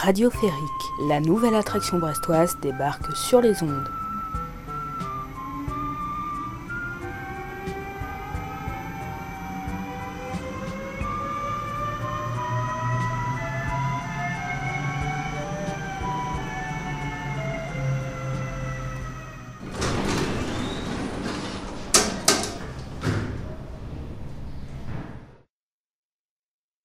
Radio Férique, la nouvelle attraction brestoise débarque sur les ondes.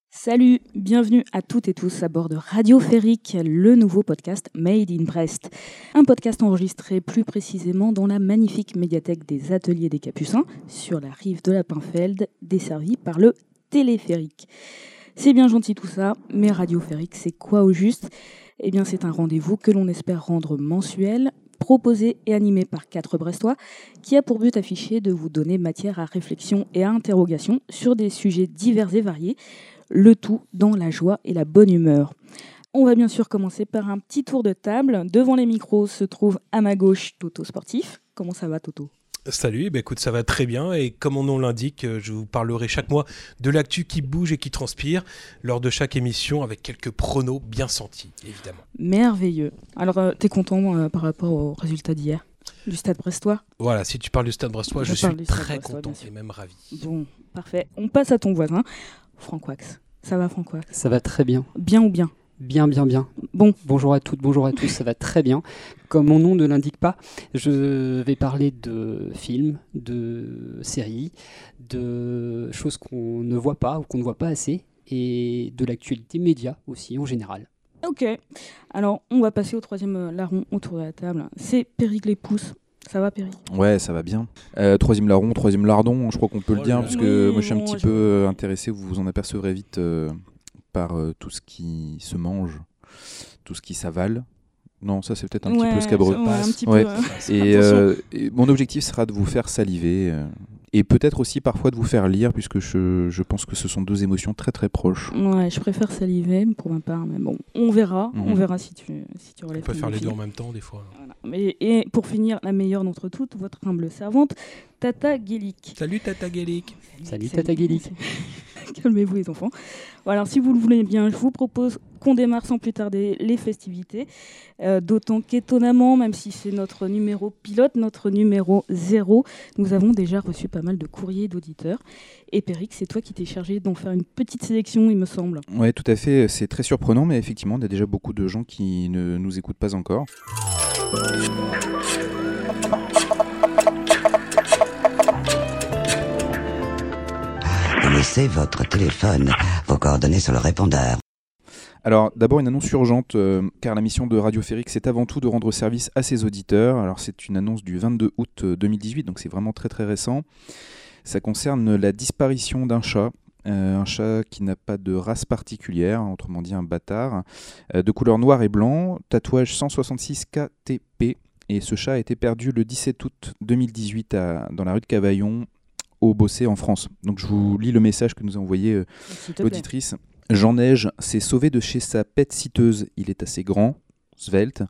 Salut, bienvenue à toutes et tous à bord de Radio Férique, le nouveau podcast Made in Brest. Un podcast enregistré plus précisément dans la magnifique médiathèque des Ateliers des Capucins, sur la rive de la Pinfeld, desservie par le téléphérique. C'est bien gentil tout ça, mais Radio Férique, c'est quoi au juste? Eh bien, c'est un rendez-vous que l'on espère rendre mensuel, proposé et animé par quatre Brestois, qui a pour but affiché de vous donner matière à réflexion et à interrogation sur des sujets divers et variés, le tout dans la joie et la bonne humeur. On va bien sûr commencer par un petit tour de table. Devant les micros se trouve à ma gauche Toto Sportif. Comment ça va Toto? Salut, bah écoute, ça va très bien et comme mon nom l'indique, je vous parlerai chaque mois de l'actu qui bouge et qui transpire lors de chaque émission avec quelques pronos bien sentis, évidemment. Merveilleux. Alors, euh, t'es content euh, par rapport aux résultats d'hier? Du Stade Brestois? Voilà, si tu parles du Stade Brestois, je, suis très Brestois, content et même ravi. Bon, parfait. On passe à ton voisin, Franck Wax. Ça va Franck Wax Ça va très bien. Bien ou bien? Bien, bien, bien. Bon, Bonjour à toutes, bonjour à tous, ça va très bien. Comme mon nom ne l'indique pas, je vais parler de films, de séries, de choses qu'on ne voit pas ou qu'on ne voit pas assez, et de l'actualité média aussi en général. ok. Alors, on va passer au troisième euh, larron autour de la table. C'est Péricle Pousses. Ça va Ouais, ça va bien. Euh, troisième larron, troisième lardon, je crois qu'on peut Oh le dire, là parce que Oui, moi je suis un petit peu euh, intéressé, vous vous en apercevrez vite euh, par euh, tout ce qui se mange, tout ce qui s'avale. Non, ça c'est peut-être un petit peu scabreux. ouais, un petit Ouais. peu, euh, Et, euh, mon objectif sera de vous faire saliver, euh, et peut-être aussi parfois de vous faire lire, puisque je, je pense que ce sont deux émotions très très proches. Ouais, je préfère saliver pour ma part, mais bon, on verra, on Mhm. verra si tu, si tu On relèves peut ton faire les deux en même temps des fois. Voilà. Mais, et pour finir, la meilleure d'entre toutes, votre humble servante, Tata Guélic. Salut Tata Gaelic. Salut, Tata Guélic. Calmez-vous les enfants. Voilà, si vous le voulez bien, je vous propose qu'on démarre sans plus tarder les festivités. Euh, D'autant qu'étonnamment, même si c'est notre numéro pilote, notre numéro zéro, nous avons déjà reçu pas mal de courriers d'auditeurs. Et Péric, c'est toi qui t'es chargé d'en faire une petite sélection, il me semble. Ouais, tout à fait, c'est très surprenant, mais effectivement, il y a déjà beaucoup de gens qui ne nous écoutent pas encore. Laissez votre téléphone, vos coordonnées sur le répondeur. Alors, d'abord, une annonce urgente, euh, car la mission de Radio Férique, c'est avant tout de rendre service à ses auditeurs. Alors, c'est une annonce du 22 août euh, 2018, donc c'est vraiment très très récent. Ça concerne la disparition d'un chat. euh, un chat qui n'a pas de race particulière, autrement dit un bâtard, euh, de couleur noir et blanc, tatouage 166 KTP. Et ce chat a été perdu le 17 août 2018 à- dans la rue de Cavaillon, au Bossé, en France. Donc je vous lis le message que nous a envoyé euh. L'auditrice Jean Neige s'est sauvé de chez sa pète citeuse. Il est assez grand, svelte,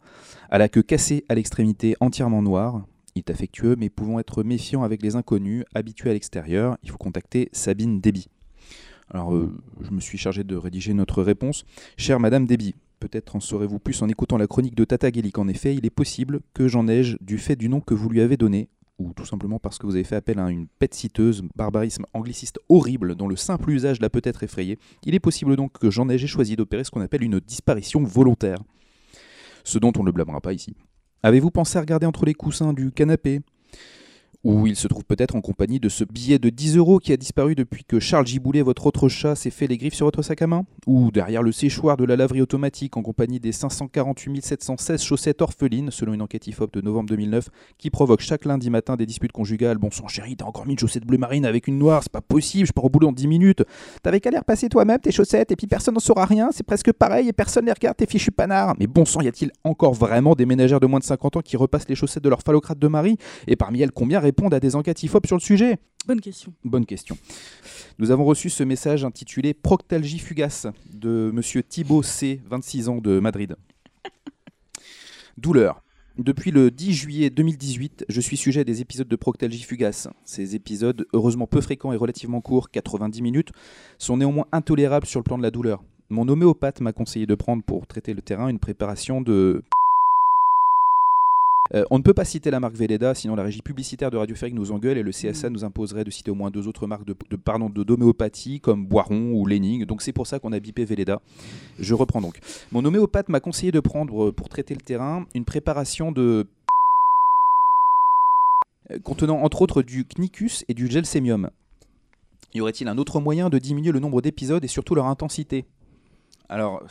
à la queue cassée à l'extrémité entièrement noire. Il est affectueux, mais pouvant être méfiant avec les inconnus, habitué à l'extérieur. Il faut contacter Sabine Déby. Alors, euh, je me suis chargé de rédiger notre réponse. Chère Madame Déby, peut-être en saurez-vous plus en écoutant la chronique de Tata Guélic. En effet, il est possible que Jean Neige, du fait du nom que vous lui avez donné, ou tout simplement parce que vous avez fait appel à une pète barbarisme angliciste horrible dont le simple usage l'a peut-être effrayé, il est possible donc que Jean Neige ait choisi d'opérer ce qu'on appelle une disparition volontaire. Ce dont on ne le blâmera pas ici. Avez-vous pensé à regarder entre les coussins du canapé? Où il se trouve peut-être en compagnie de ce billet de 10 euros qui a disparu depuis que Charles Giboulet, votre autre chat, s'est fait les griffes sur votre sac à main Ou derrière le séchoir de la laverie automatique en compagnie des 548 716 chaussettes orphelines, selon une enquête IFOP de novembre 2009, qui provoque chaque lundi matin des disputes conjugales. Bon sang chéri, t'as encore mis une chaussette bleu marine avec une noire, c'est pas possible, je pars au boulot en 10 minutes. T'avais qu'à les repasser toi-même tes chaussettes et puis personne n'en saura rien, c'est presque pareil et personne les regarde tes fichus panards. Mais bon sang, y a-t-il encore vraiment des ménagères de moins de 50 ans qui repassent les chaussettes de leur phallocrate de mari? Et parmi elles, combien répondent à des enquêtes IFOP sur le sujet Bonne question. Bonne question. Nous avons reçu ce message intitulé Proctalgie fugace de monsieur Thibaut C, 26 ans de Madrid. Douleur. Depuis le 10 juillet 2018, je suis sujet à des épisodes de proctalgie fugace. Ces épisodes, heureusement peu fréquents et relativement courts, 90 minutes, sont néanmoins intolérables sur le plan de la douleur. Mon homéopathe m'a conseillé de prendre pour traiter le terrain une préparation de euh, on ne peut pas citer la marque Velleda, sinon la régie publicitaire de Radio Ferric nous engueule et le CSA nous imposerait de citer au moins deux autres marques de, de, pardon, de d'homéopathie comme Boiron ou Lening. Donc c'est pour ça qu'on a bipé Velleda. Je reprends donc. Mon homéopathe m'a conseillé de prendre, euh, pour traiter le terrain, une préparation de euh, contenant entre autres du Knicus et du Gelsemium. Y aurait-il un autre moyen de diminuer le nombre d'épisodes et surtout leur intensité? Alors,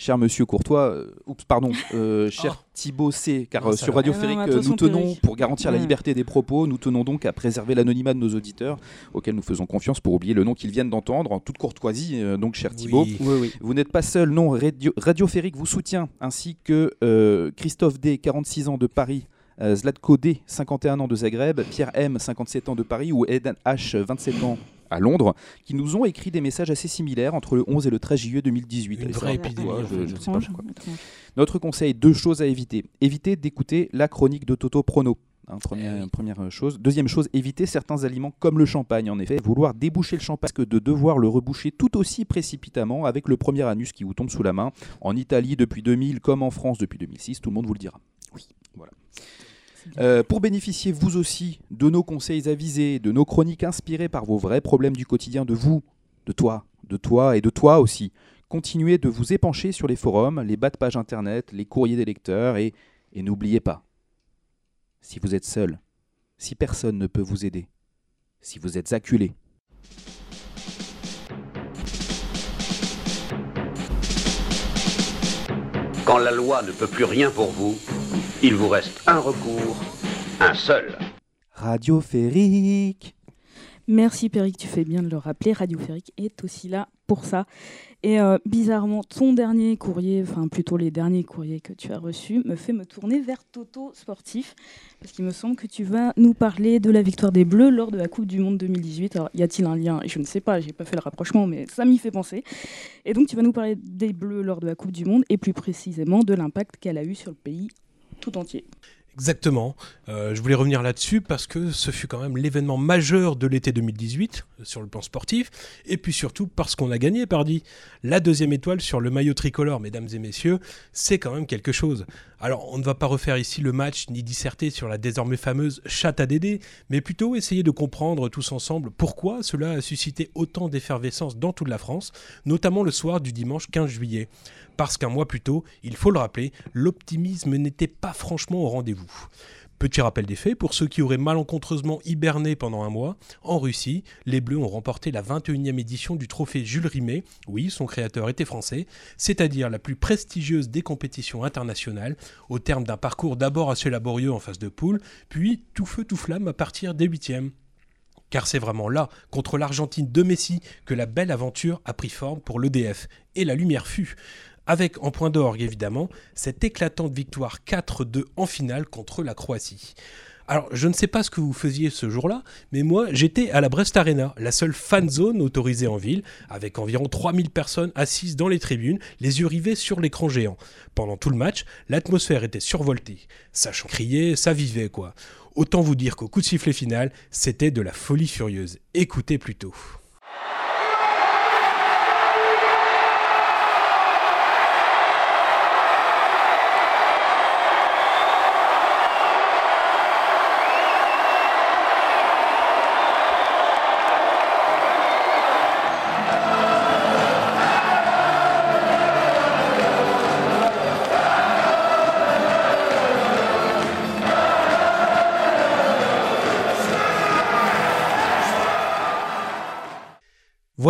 cher monsieur Courtois, euh, oups, pardon, euh, cher Thibaut C, car Non, euh, sur. Radio Ah, Férique, nous tenons, pour garantir la liberté des propos, nous tenons donc à préserver l'anonymat de nos auditeurs, auxquels nous faisons confiance pour oublier le nom qu'ils viennent d'entendre, en toute courtoisie, euh, donc cher Thibaut. Oui. Oui, oui. Vous n'êtes pas seul, non, Radio, Radio Férique vous soutient, ainsi que Christophe D, 46 ans de Paris, Zlatko D, 51 ans de Zagreb, Pierre M, 57 ans de Paris, ou Eden H, 27 ans à Londres, qui nous ont écrit des messages assez similaires entre le 11 et le 13 juillet 2018. Une Et ça, vraie pourquoi, épidémie, en je- fait. je ne sais pas Étrange, pourquoi. étrange. Notre conseil, deux choses à éviter. Éviter d'écouter la chronique de Toto Prono. hein, première, Eh oui. première chose. Deuxième chose, éviter certains aliments comme le champagne. En effet, vouloir déboucher le champagne que de devoir le reboucher tout aussi précipitamment avec le premier anus qui vous tombe sous la main. En Italie depuis 2000 comme en France depuis 2006, tout le monde vous le dira. Oui, voilà. Euh, pour bénéficier vous aussi de nos conseils avisés, de nos chroniques inspirées par vos vrais problèmes du quotidien de vous, de toi, de toi et de toi aussi, continuez de vous épancher sur les forums, les bas de page internet, les courriers des lecteurs et, et n'oubliez pas, si vous êtes seul, si personne ne peut vous aider, si vous êtes acculé, Quand la loi ne peut plus rien pour vous, il vous reste un recours, un seul. Radio Férique. Merci Péric, tu fais bien de le rappeler. Radio Férique est aussi là pour ça. Et euh, bizarrement, ton dernier courrier, enfin plutôt les derniers courriers que tu as reçus, me fait me tourner vers Toto Sportif. Parce qu'il me semble que tu vas nous parler de la victoire des Bleus lors de la Coupe du Monde 2018. Alors, y a-t-il un lien? Je ne sais pas, j'ai pas fait le rapprochement, mais ça m'y fait penser. Et donc, tu vas nous parler des Bleus lors de la Coupe du Monde et plus précisément de l'impact qu'elle a eu sur le pays tout entier. Exactement. Euh, je voulais revenir là-dessus parce que ce fut quand même l'événement majeur de l'été 2018 euh, sur le plan sportif, et puis surtout parce qu'on a gagné, pardi. La deuxième étoile sur le maillot tricolore, mesdames et messieurs, c'est quand même quelque chose. Alors, on ne va pas refaire ici le match ni disserter sur la désormais fameuse chatte à Dédé, mais plutôt essayer de comprendre tous ensemble pourquoi cela a suscité autant d'effervescence dans toute la France, notamment le soir du dimanche 15 juillet. Parce qu'un mois plus tôt, il faut le rappeler, l'optimisme n'était pas franchement au rendez-vous. Petit rappel des faits, pour ceux qui auraient malencontreusement hiberné pendant un mois, en Russie, les Bleus ont remporté la 21e édition du trophée Jules Rimet, oui, son créateur était français, c'est-à-dire la plus prestigieuse des compétitions internationales, au terme d'un parcours d'abord assez laborieux en phase de poule, puis tout feu tout flamme à partir des huitièmes. Car c'est vraiment là, contre l'Argentine de Messi, que la belle aventure a pris forme pour l'EDF. Et la lumière fut avec en point d'orgue évidemment cette éclatante victoire 4-2 en finale contre la Croatie. Alors, je ne sais pas ce que vous faisiez ce jour-là, mais moi, j'étais à la Brest Arena, la seule fan zone autorisée en ville, avec environ 3000 personnes assises dans les tribunes, les yeux rivés sur l'écran géant. Pendant tout le match, l'atmosphère était survoltée. Ça criait, ça vivait, quoi. Autant vous dire qu'au coup de sifflet final, c'était de la folie furieuse. Écoutez plutôt.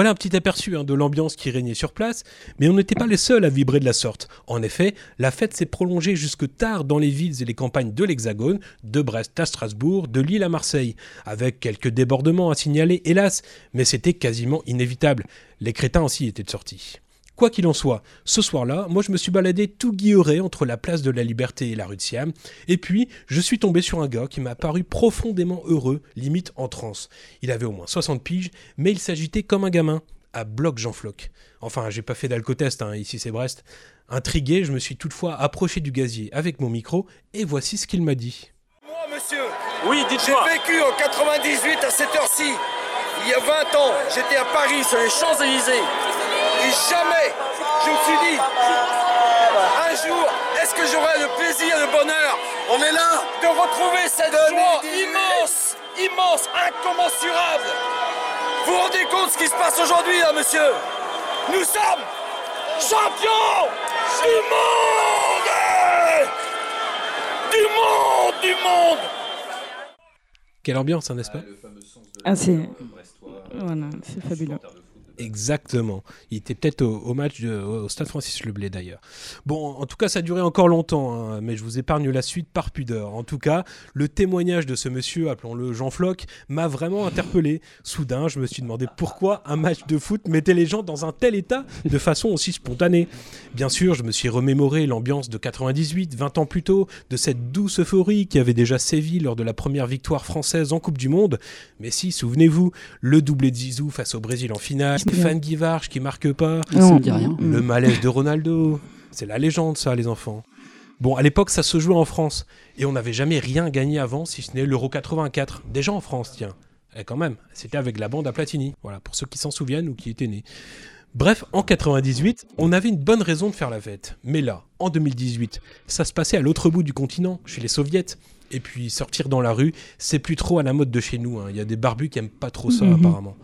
Voilà un petit aperçu hein, de l'ambiance qui régnait sur place, mais on n'était pas les seuls à vibrer de la sorte. En effet, la fête s'est prolongée jusque tard dans les villes et les campagnes de l'Hexagone, de Brest à Strasbourg, de Lille à Marseille, avec quelques débordements à signaler, hélas, mais c'était quasiment inévitable. Les crétins aussi étaient de sortie. Quoi qu'il en soit, ce soir-là, moi je me suis baladé tout guilleré entre la place de la Liberté et la rue de Siam, et puis je suis tombé sur un gars qui m'a paru profondément heureux, limite en transe. Il avait au moins 60 piges, mais il s'agitait comme un gamin, à bloc Jean Floc. Enfin, j'ai pas fait d'alcotest, hein, ici c'est Brest. Intrigué, je me suis toutefois approché du gazier avec mon micro, et voici ce qu'il m'a dit. Moi, monsieur, Oui, j'ai dites-moi. vécu en 98 à cette heure-ci. Il y a 20 ans, j'étais à Paris sur les Champs-Élysées. Et jamais, je me suis dit, un jour, est-ce que j'aurai le plaisir, le bonheur On est là. De retrouver cette joie immense, immense, incommensurable. Vous vous rendez compte ce qui se passe aujourd'hui, là, monsieur? Nous sommes champions du monde! Du monde, du monde! Quelle ambiance, hein, n'est-ce pas? Ah, c'est. Voilà, c'est fabuleux. Exactement. Il était peut-être au, match au Stade Francis Leblé d'ailleurs. Bon, en tout cas, ça a duré encore longtemps, hein, mais je vous épargne la suite par pudeur. En tout cas, le témoignage de ce monsieur, appelons-le Jean Floch, m'a vraiment interpellé. Soudain, je me suis demandé pourquoi un match de foot mettait les gens dans un tel état de façon aussi spontanée. Bien sûr, je me suis remémoré l'ambiance de 98, 20 ans plus tôt, de cette douce euphorie qui avait déjà sévi lors de la première victoire française en Coupe du Monde. Mais si, souvenez-vous, le doublé de Zizou face au Brésil en finale, Stéphane Guivarch qui marque pas, dit rien. le malaise de Ronaldo. C'est la légende, ça, les enfants. Bon, à l'époque, ça se jouait en France. Et on n'avait jamais rien gagné avant, si ce n'est l'Euro 84. Déjà en France, tiens. Et quand même, c'était avec la bande à Platini. Voilà, pour ceux qui s'en souviennent ou qui étaient nés. Bref, en 98, on avait une bonne raison de faire la fête. Mais là, en 2018, ça se passait à l'autre bout du continent, chez les soviets. Et puis sortir dans la rue, c'est plus trop à la mode de chez nous. hein. Il y a des barbus qui aiment pas trop ça, Mhm. apparemment.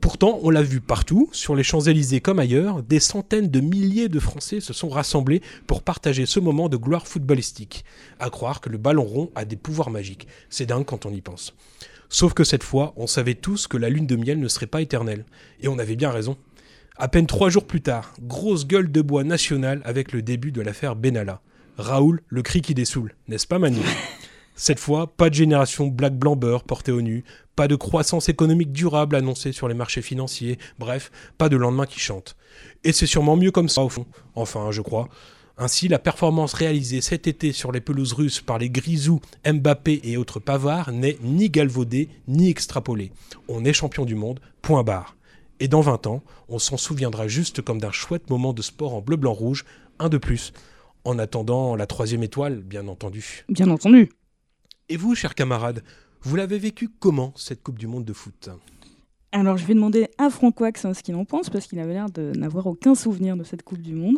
Pourtant, on l'a vu partout, sur les Champs-Élysées comme ailleurs, des centaines de milliers de Français se sont rassemblés pour partager ce moment de gloire footballistique. À croire que le ballon rond a des pouvoirs magiques. C'est dingue quand on y pense. Sauf que cette fois, on savait tous que la lune de miel ne serait pas éternelle. Et on avait bien raison. À peine trois jours plus tard, grosse gueule de bois nationale avec le début de l'affaire Benalla. Raoul, le cri qui dessoule, n'est-ce pas Manu? Cette fois, pas de génération black blanc portée au nu, pas de croissance économique durable annoncée sur les marchés financiers, bref, pas de lendemain qui chante. Et c'est sûrement mieux comme ça au fond, enfin je crois. Ainsi, la performance réalisée cet été sur les pelouses russes par les Grisou, Mbappé et autres pavards n'est ni galvaudée ni extrapolée. On est champion du monde, point barre. Et dans 20 ans, on s'en souviendra juste comme d'un chouette moment de sport en bleu-blanc-rouge, un de plus. En attendant la troisième étoile, bien entendu. Bien entendu. Et vous, chers camarades, vous l'avez vécu comment, cette Coupe du Monde de foot? Alors, je vais demander à Franck Wax hein, ce qu'il en pense, parce qu'il avait l'air de n'avoir aucun souvenir de cette Coupe du Monde.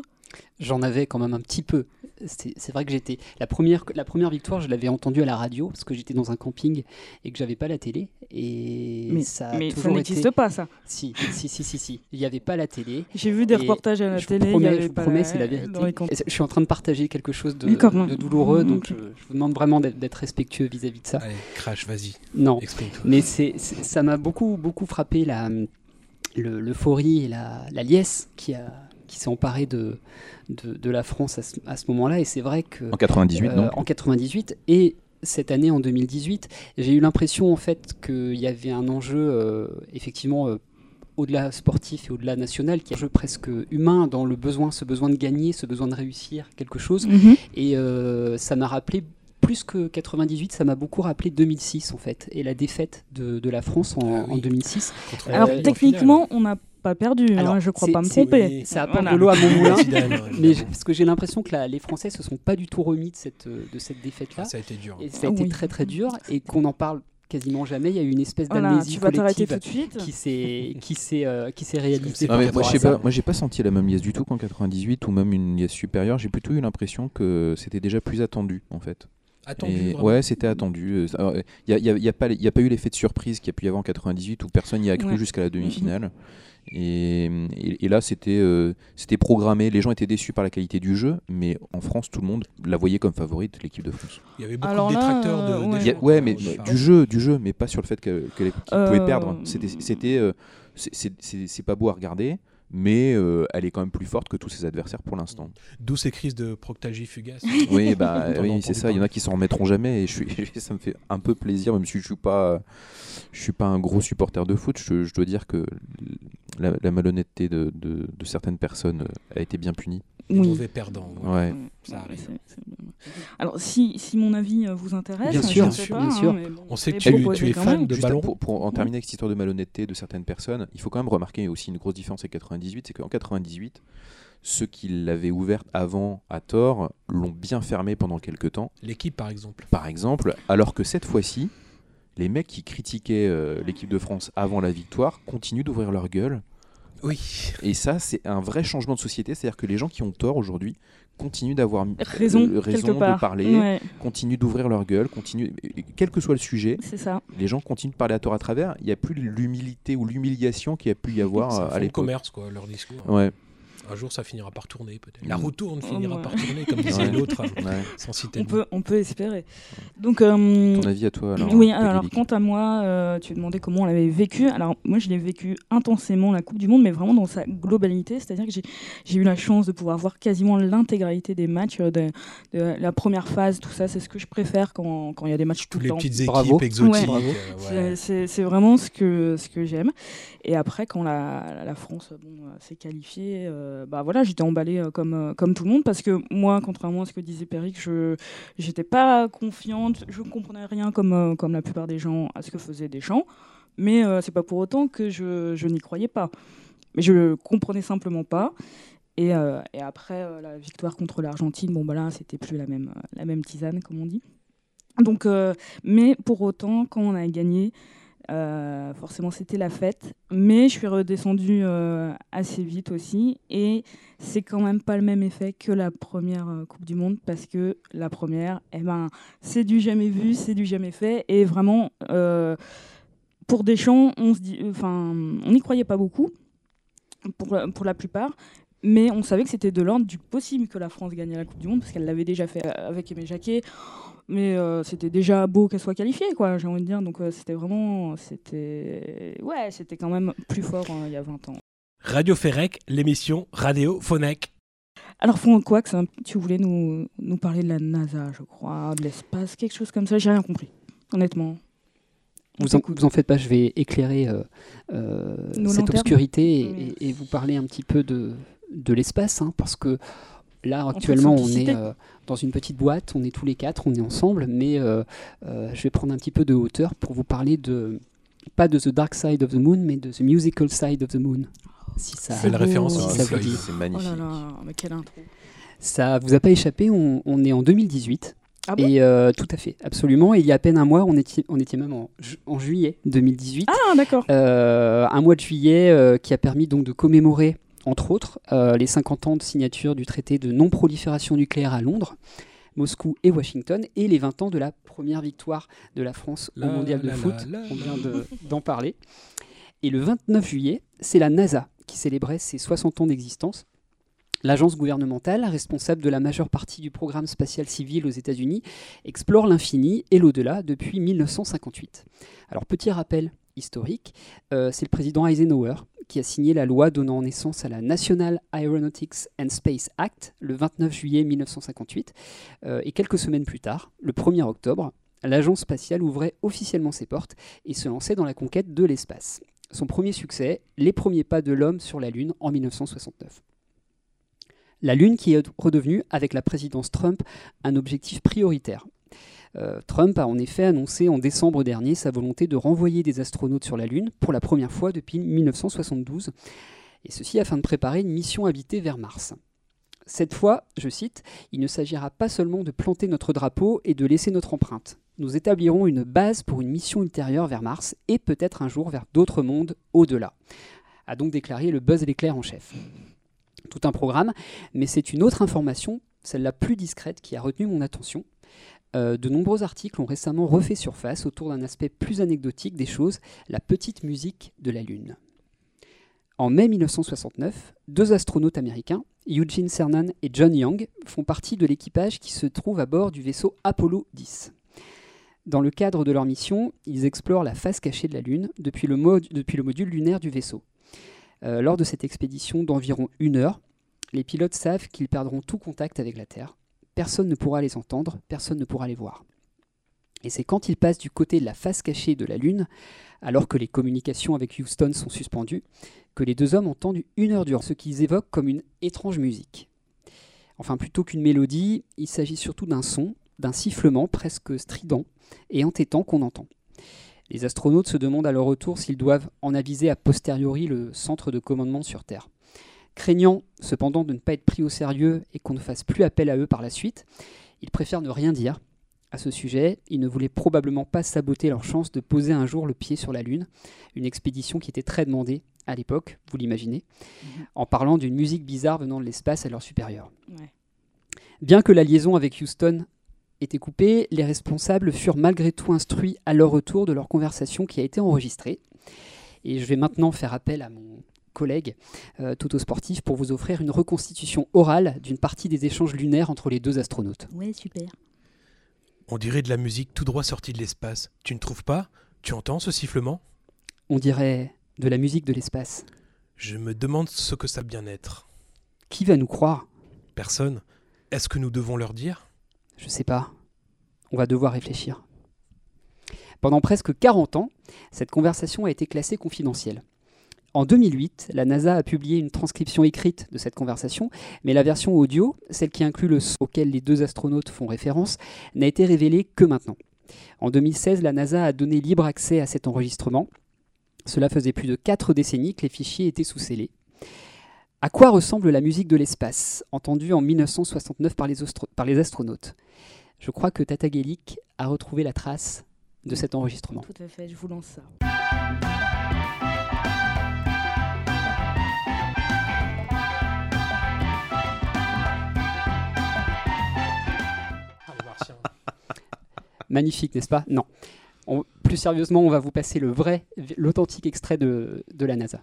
J'en avais quand même un petit peu. C'est vrai que j'étais. La première, la première victoire, je l'avais entendue à la radio, parce que j'étais dans un camping et que j'avais pas la télé. Et Mais ça a mais ça n'existe été- pas, ça. Si, si, si, si, si. Il n'y avait pas la télé. J'ai vu des reportages à la je vous télé. y avait je vous promets, c'est la vérité. Je suis en train de partager quelque chose de, douloureux, donc je, je vous demande vraiment d'être respectueux vis-à-vis de ça. Allez, crash, vas-y, Non, mais c'est, ça m'a beaucoup, beaucoup frappé la, le- l'euphorie et la, la liesse qui, a, qui s'est emparée de, de, de la France à ce, à ce moment-là. Et c'est vrai que En 98, euh, non en 98 et cette année en 2018, j'ai eu l'impression en fait qu'il y avait un enjeu euh, effectivement euh, au-delà sportif et au-delà national, qui est un jeu presque humain dans le besoin, ce besoin de gagner, ce besoin de réussir quelque chose. Mhm. Et euh, ça m'a rappelé, plus que 98, ça m'a beaucoup rappelé 2006 en fait, et la défaite de, de la France en, Ah oui. en 2006. Contre- Euh, Alors, en techniquement, on n'a pas perdu, Alors, hein, je crois pas me tromper. Ça apporte Voilà. de l'eau à mon moulin. Mais parce que j'ai l'impression que la- les Français se sont pas du tout remis de cette, euh, de cette défaite-là. Ah, ça a été dur. Et ça a Ah été oui. très très dur et qu'on en parle quasiment jamais. Il y a eu une espèce Voilà, d'amnésie collective tout de suite. qui s'est qui s'est euh, qui s'est réalisée. Moi, ça. pas, moi, j'ai pas senti la même liesse du tout qu'en 98 ou même une liesse supérieure. J'ai plutôt eu l'impression que c'était déjà plus attendu en fait. Attendu, ouais, c'était attendu. Il n'y a, y a- y a pas y a pas eu l'effet de surprise qu'il y a pu y avoir en 98 où personne n'y a cru Ouais. jusqu'à la demi-finale. Et, et- et là, c'était euh, c'était programmé. Les gens étaient déçus par la qualité du jeu, mais en France, tout le monde la voyait comme favorite, l'équipe de France. Il y avait beaucoup Alors de là, détracteurs de. des ouais. A- ouais, mais du jeu, du jeu, mais pas sur le fait que- que l'équipe Euh, pouvait perdre. C'était, c'était, euh, c'est pas beau à regarder, mais euh, elle est quand même plus forte que tous ses adversaires pour l'instant. D'où ces crises de proctalgie fugace. Oui, bah, oui, c'est ça. Il y en a qui s'en remettront jamais, et je suis, ça me fait un peu plaisir, même si je suis pas, je suis pas un gros supporter de foot. Je, je dois dire que la, la malhonnêteté de, de- de certaines personnes euh, a été bien punie. Oui. mauvais perdants. voilà. Ouais. Ça Ouais, arrive. c'est- c'est bien. Alors, si, si mon avis euh, vous intéresse, Bien sûr, bien pas, sûr. hein, bon, On sait que tu- es fan même. de Juste ballon. pour, pour en terminer avec cette histoire de malhonnêteté de certaines personnes, il faut quand même remarquer aussi une grosse différence avec 98, c'est qu'en 98, ceux qui l'avaient ouverte avant à tort l'ont bien fermée pendant quelques temps, L'équipe, par exemple. par exemple, alors que cette fois-ci, les mecs qui critiquaient euh, l'équipe de France avant la victoire continuent d'ouvrir leur gueule Oui. Et ça, c'est un vrai changement de société. C'est-à-dire que les gens qui ont tort aujourd'hui continuent d'avoir euh, Raison, part. de parler, Ouais, continuent d'ouvrir leur gueule, continuent, quel que soit le sujet, c'est ça. les gens continuent de parler à tort à travers. Il n'y a plus l'humilité ou l'humiliation qu'il y a pu y avoir euh, à l'époque. commerce, quoi, leur discours. Ouais, Un jour, ça finira par tourner, peut-être. La Mm. roue tourne finira Ouais. par tourner, comme disait Ouais. l'autre, ouais. sans citer On peut, on peut espérer. Donc, euh, Ton avis à toi alors oui, alors quant à moi, euh, tu demandais comment on l'avait vécu. Alors moi, je l'ai vécu intensément la Coupe du Monde, mais vraiment dans sa globalité. C'est-à-dire que j'ai- eu la chance de pouvoir voir quasiment l'intégralité des matchs euh, de, de la première phase. Tout ça, c'est ce que je préfère quand quand il y a des matchs tout Toutes le les temps. petites équipes Bravo. exotiques. Ouais. euh, C'est- ouais. C'est c'est vraiment ce que, ce que j'aime. Et après, quand la, la France bon, euh, s'est qualifiée, euh, bah voilà, j'étais emballée euh, comme, euh, comme tout le monde parce que moi, contrairement à ce que disait Peric, je n'étais pas confiante, je ne comprenais rien comme, euh, comme la plupart des gens à ce que faisait Deschamps. Mais euh, c'est pas pour autant que je, je n'y croyais pas. Mais je comprenais simplement pas. Et, et après la victoire contre l'Argentine, bon bah là, c'était plus la même, la même tisane, comme on dit. Donc, mais pour autant, quand on a gagné, euh, forcément c'était la fête. Mais je suis redescendue euh, assez vite aussi. Et c'est quand même pas le même effet que la première euh, Coupe du Monde parce que la première, eh ben, c'est du jamais vu, c'est du jamais fait. Et vraiment, pour Deschamps, on se dit, on n'y croyait pas beaucoup pour, la- pour la plupart. Mais on savait que c'était de l'ordre du possible que la France gagne la Coupe du Monde parce qu'elle l'avait déjà fait avec Aimé Jacquet. Mais euh, c'était déjà beau qu'elle soit qualifiée, quoi, j'ai envie de dire. Donc euh, c'était vraiment, c'était, ouais, c'était quand même plus fort euh, il y a 20 ans. Radio Ferrec, l'émission Radio Phonec. Alors, Franck Wax, hein, tu voulais nous, nous parler de la NASA, je crois, de l'espace, quelque chose comme ça. J'ai rien compris, honnêtement. On Vous en, vous en faites pas, je vais éclairer euh, euh, cette lanternes obscurité et, Oui. et- et vous parler un petit peu de, de l'espace, hein, parce que là actuellement on est euh, dans une petite boîte, on est tous les quatre, on est ensemble, mais euh, euh, je vais prendre un petit peu de hauteur pour vous parler de pas de The Dark Side of the Moon, mais de The Musical Side of the Moon. Si ça, C'est beau. référence si ça vous dit. C'est Oh magnifique. là là, mais quelle intro. Ça vous a pas échappé, on, on est en 2018. Ah bon? Et euh, tout à fait, absolument. Et il y a à peine un mois, on était, on était même en, ju- en juillet 2018. Ah, d'accord. Euh, un mois de juillet euh, qui a permis donc de commémorer, entre autres, euh, les 50 ans de signature du traité de non-prolifération nucléaire à Londres, Moscou et Washington, et les 20 ans de la première victoire de la France au mondial de la, foot. la, On vient de- d'en parler. Et le 29 juillet, c'est la NASA qui célébrait ses 60 ans d'existence. L'agence gouvernementale, responsable de la majeure partie du programme spatial civil aux États-Unis, explore l'infini et l'au-delà depuis 1958. Alors, petit rappel historique, euh, c'est le président Eisenhower qui a signé la loi donnant naissance à la National Aeronautics and Space Act le 29 juillet 1958. Euh, et quelques semaines plus tard, le 1er octobre, l'agence spatiale ouvrait officiellement ses portes et se lançait dans la conquête de l'espace. Son premier succès, les premiers pas de l'homme sur la Lune en 1969. La Lune qui est redevenue, avec la présidence Trump, un objectif prioritaire. Euh, Trump a en effet annoncé en décembre dernier sa volonté de renvoyer des astronautes sur la Lune pour la première fois depuis 1972, et ceci afin de préparer une mission habitée vers Mars. Cette fois, je cite, il ne s'agira pas seulement de planter notre drapeau et de laisser notre empreinte. Nous établirons une base pour une mission ultérieure vers Mars et peut-être un jour vers d'autres mondes au-delà, a donc déclaré le Buzz l'éclair en chef. Tout un programme, mais c'est une autre information, celle-là plus discrète, qui a retenu mon attention. Euh, de nombreux articles ont récemment refait surface autour d'un aspect plus anecdotique des choses, la petite musique de la Lune. En mai 1969, deux astronautes américains, Eugene Cernan et John Young, font partie de l'équipage qui se trouve à bord du vaisseau Apollo 10. Dans le cadre de leur mission, ils explorent la face cachée de la Lune depuis le, module lunaire du vaisseau. Euh, lors de cette expédition d'environ une heure, les pilotes savent qu'ils perdront tout contact avec la Terre. Personne ne pourra les entendre, personne ne pourra les voir. Et c'est quand ils passent du côté de la face cachée de la Lune, alors que les communications avec Houston sont suspendues, que les deux hommes entendent une heure durant ce qu'ils évoquent comme une étrange musique. Enfin, plutôt qu'une mélodie, il s'agit surtout d'un son, d'un sifflement presque strident et entêtant qu'on entend. Les astronautes se demandent à leur retour s'ils doivent en aviser a posteriori le centre de commandement sur Terre. Craignant cependant de ne pas être pris au sérieux et qu'on ne fasse plus appel à eux par la suite, ils préfèrent ne rien dire. À ce sujet, ils ne voulaient probablement pas saboter leur chance de poser un jour le pied sur la Lune, une expédition qui était très demandée à l'époque, vous l'imaginez, Mhm. en parlant d'une musique bizarre venant de l'espace à leur supérieur. Ouais. Bien que la liaison avec Houston était coupée, les responsables furent malgré tout instruits à leur retour de leur conversation qui a été enregistrée. Et je vais maintenant faire appel à mon collègue euh, Toto Sportif pour vous offrir une reconstitution orale d'une partie des échanges lunaires entre les deux astronautes. Ouais, super. On dirait de la musique tout droit sortie de l'espace. Tu ne trouves pas? Tu entends ce sifflement? On dirait de la musique de l'espace. Je me demande ce que ça peut bien être. Qui va nous croire? Personne. Est-ce que nous devons leur dire? Je sais pas. On va devoir réfléchir. Pendant presque 40 ans, cette conversation a été classée confidentielle. En 2008, la NASA a publié une transcription écrite de cette conversation, mais la version audio, celle qui inclut le son auquel les deux astronautes font référence, n'a été révélée que maintenant. En 2016, la NASA a donné libre accès à cet enregistrement. Cela faisait plus de 4 décennies que les fichiers étaient sous scellés. À quoi ressemble la musique de l'espace, entendue en 1969 par les, par les astronautes? Je crois que Tata Gelik a retrouvé la trace de cet enregistrement. Tout à fait, je vous lance ça. Magnifique, n'est-ce pas? Non. On- plus sérieusement, on va vous passer le vrai, l'authentique extrait de, de la NASA.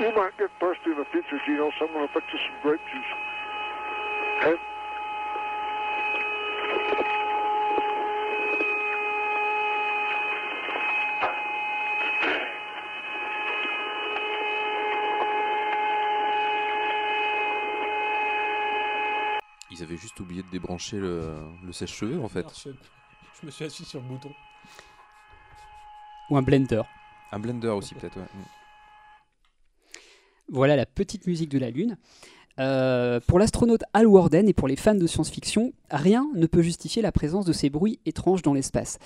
You might get thirsty in the future, you know, someone will fix you some grape juice. Okay? Ils avaient juste oublié de débrancher le, le sèche-cheveux en fait. Je, je me suis assis sur le bouton. Ou un blender. Un blender aussi peut-être, ouais. Mm. Voilà la petite musique de la Lune. Euh, pour l'astronaute Hal Warden et pour les fans de science-fiction, rien ne peut justifier la présence de ces bruits étranges dans l'espace.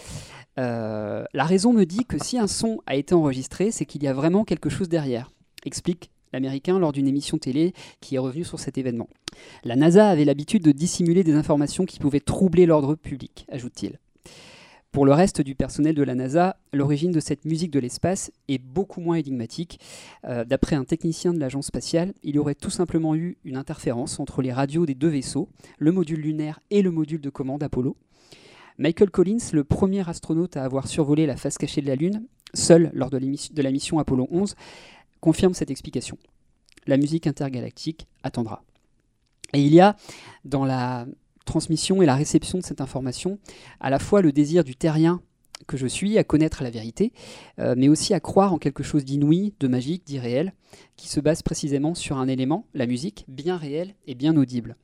Euh, la raison me dit que si un son a été enregistré, c'est qu'il y a vraiment quelque chose derrière, explique l'Américain lors d'une émission télé qui est revenu sur cet événement. La NASA avait l'habitude de dissimuler des informations qui pouvaient troubler l'ordre public, ajoute-t-il. Pour le reste du personnel de la NASA, l'origine de cette musique de l'espace est beaucoup moins énigmatique. Euh, D'après un technicien de l'agence spatiale, il y aurait tout simplement eu une interférence entre les radios des deux vaisseaux, le module lunaire et le module de commande Apollo. Michael Collins, le premier astronaute à avoir survolé la face cachée de la Lune, seul lors de, de la mission Apollo 11, confirme cette explication. La musique intergalactique attendra. Et il y a dans la transmission et la réception de cette information à la fois le désir du terrien que je suis à connaître la vérité, euh, mais aussi à croire en quelque chose d'inouï, de magique, d'irréel, qui se base précisément sur un élément, la musique, bien réel et bien audible.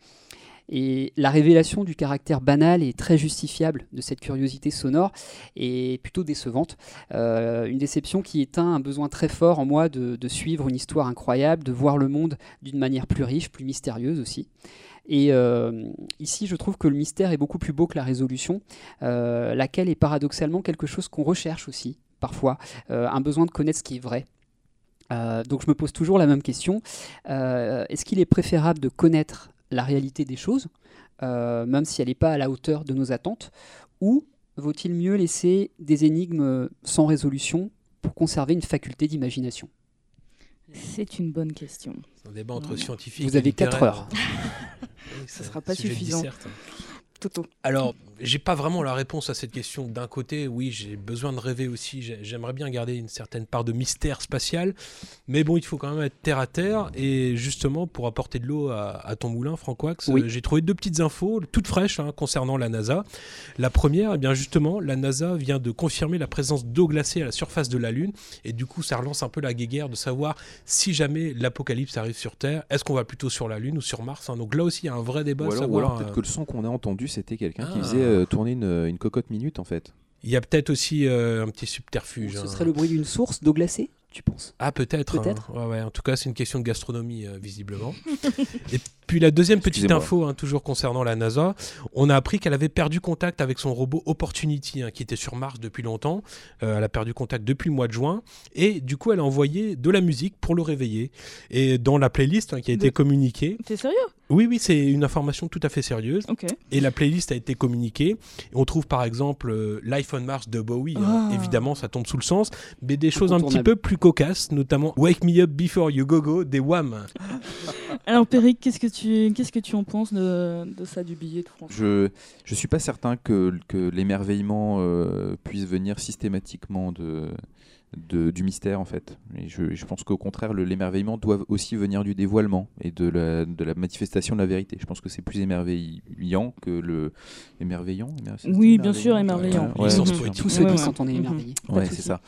Et la révélation du caractère banal et très justifiable de cette curiosité sonore est plutôt décevante. Euh, une déception qui éteint un besoin très fort en moi de, suivre une histoire incroyable, de voir le monde d'une manière plus riche, plus mystérieuse aussi. Et euh, ici, je trouve que le mystère est beaucoup plus beau que la résolution, euh, laquelle est paradoxalement quelque chose qu'on recherche aussi, parfois, un besoin de connaître ce qui est vrai. Donc je me pose toujours la même question. Est-ce qu'il est préférable de connaître la réalité des choses, euh, même si elle n'est pas à la hauteur de nos attentes, ou vaut-il mieux laisser des énigmes sans résolution pour conserver une faculté d'imagination? C'est une bonne question. C'est un débat entre Voilà. scientifiques. Vous et avez quatre littéraires. heures. Oui, Ça c'est sera pas suffisant. Toto. Alors, j'ai pas vraiment la réponse à cette question. D'un côté, oui, j'ai besoin de rêver aussi. J'ai- J'aimerais bien garder une certaine part de mystère spatial. Mais bon, il faut quand même être terre à terre. Et justement, pour apporter de l'eau à, à ton moulin, Francoax, Oui. euh, j'ai trouvé deux petites infos, toutes fraîches, hein, concernant la NASA. La première, eh bien justement, la NASA vient de confirmer la présence d'eau glacée à la surface de la Lune. Et du coup, ça relance un peu la guéguerre de savoir si jamais l'apocalypse arrive sur Terre, est-ce qu'on va plutôt sur la Lune ou sur Mars hein. Donc là aussi, il y a un vrai débat. Ou alors, ou savoir, alors peut-être euh, que le son qu'on a entendu, c'était quelqu'un qui Ah. faisait euh, tourner une, une cocotte minute en fait. Il y a peut-être aussi euh, un petit Ou subterfuge. Ce hein. serait le bruit d'une source d'eau glacée, tu penses? Ah peut-être. Hein. Ouais, ouais. En tout cas, c'est une question de gastronomie euh, visiblement. Et puis la deuxième petite info, hein, toujours concernant la NASA, on a appris qu'elle avait perdu contact avec son robot Opportunity, hein, qui était sur Mars depuis longtemps. Euh, elle a perdu contact depuis le mois de juin, et du coup, elle a envoyé de la musique pour le réveiller. Et dans la playlist hein, qui a été communiquée, T'es sérieux? Oui, oui, c'est une information tout à fait sérieuse. Et la playlist a été communiquée. On trouve par exemple euh, Life on Mars de Bowie. hein. Ah. Évidemment, ça tombe sous le sens. Mais des choses un petit peu plus cocasses, notamment Wake Me Up Before You Go Go des Wham. Alors, Péric, qu'est-ce que tu, qu'est-ce que tu en penses de, de ça, du billet de France? Je je suis pas certain que, que l'émerveillement euh, puisse venir systématiquement de, de- du mystère en fait. Et je, je pense qu'au contraire, le- l'émerveillement doit aussi venir du dévoilement et de la, de la manifestation de la vérité. Je pense que c'est plus émerveillant que le émerveillant. Oui, bien sûr, émerveillant. Ouais, ouais, se Ouais, ouais. quand on est Mhm. émerveillé. De Ouais, c'est ça.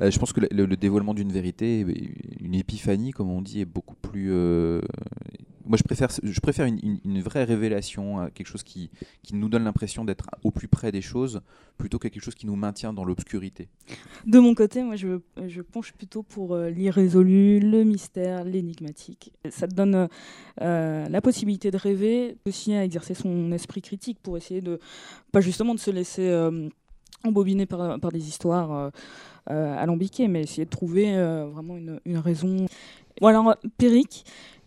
Euh, je pense que le, le- le dévoilement d'une vérité, une épiphanie, comme on dit, est beaucoup plus. euh, Moi, je préfère, je préfère une, une- vraie révélation, à quelque chose qui, qui nous donne l'impression d'être au plus près des choses, plutôt que quelque chose qui nous maintient dans l'obscurité. De mon côté, moi, je, je penche plutôt pour euh, l'irrésolu, le mystère, l'énigmatique. Ça te donne euh, euh, la possibilité de rêver, aussi à exercer son esprit critique pour essayer de, pas justement de se laisser euh, embobiner par, par des histoires euh, euh, alambiquées, mais essayer de trouver euh, vraiment une, une raison. Alors, Péric,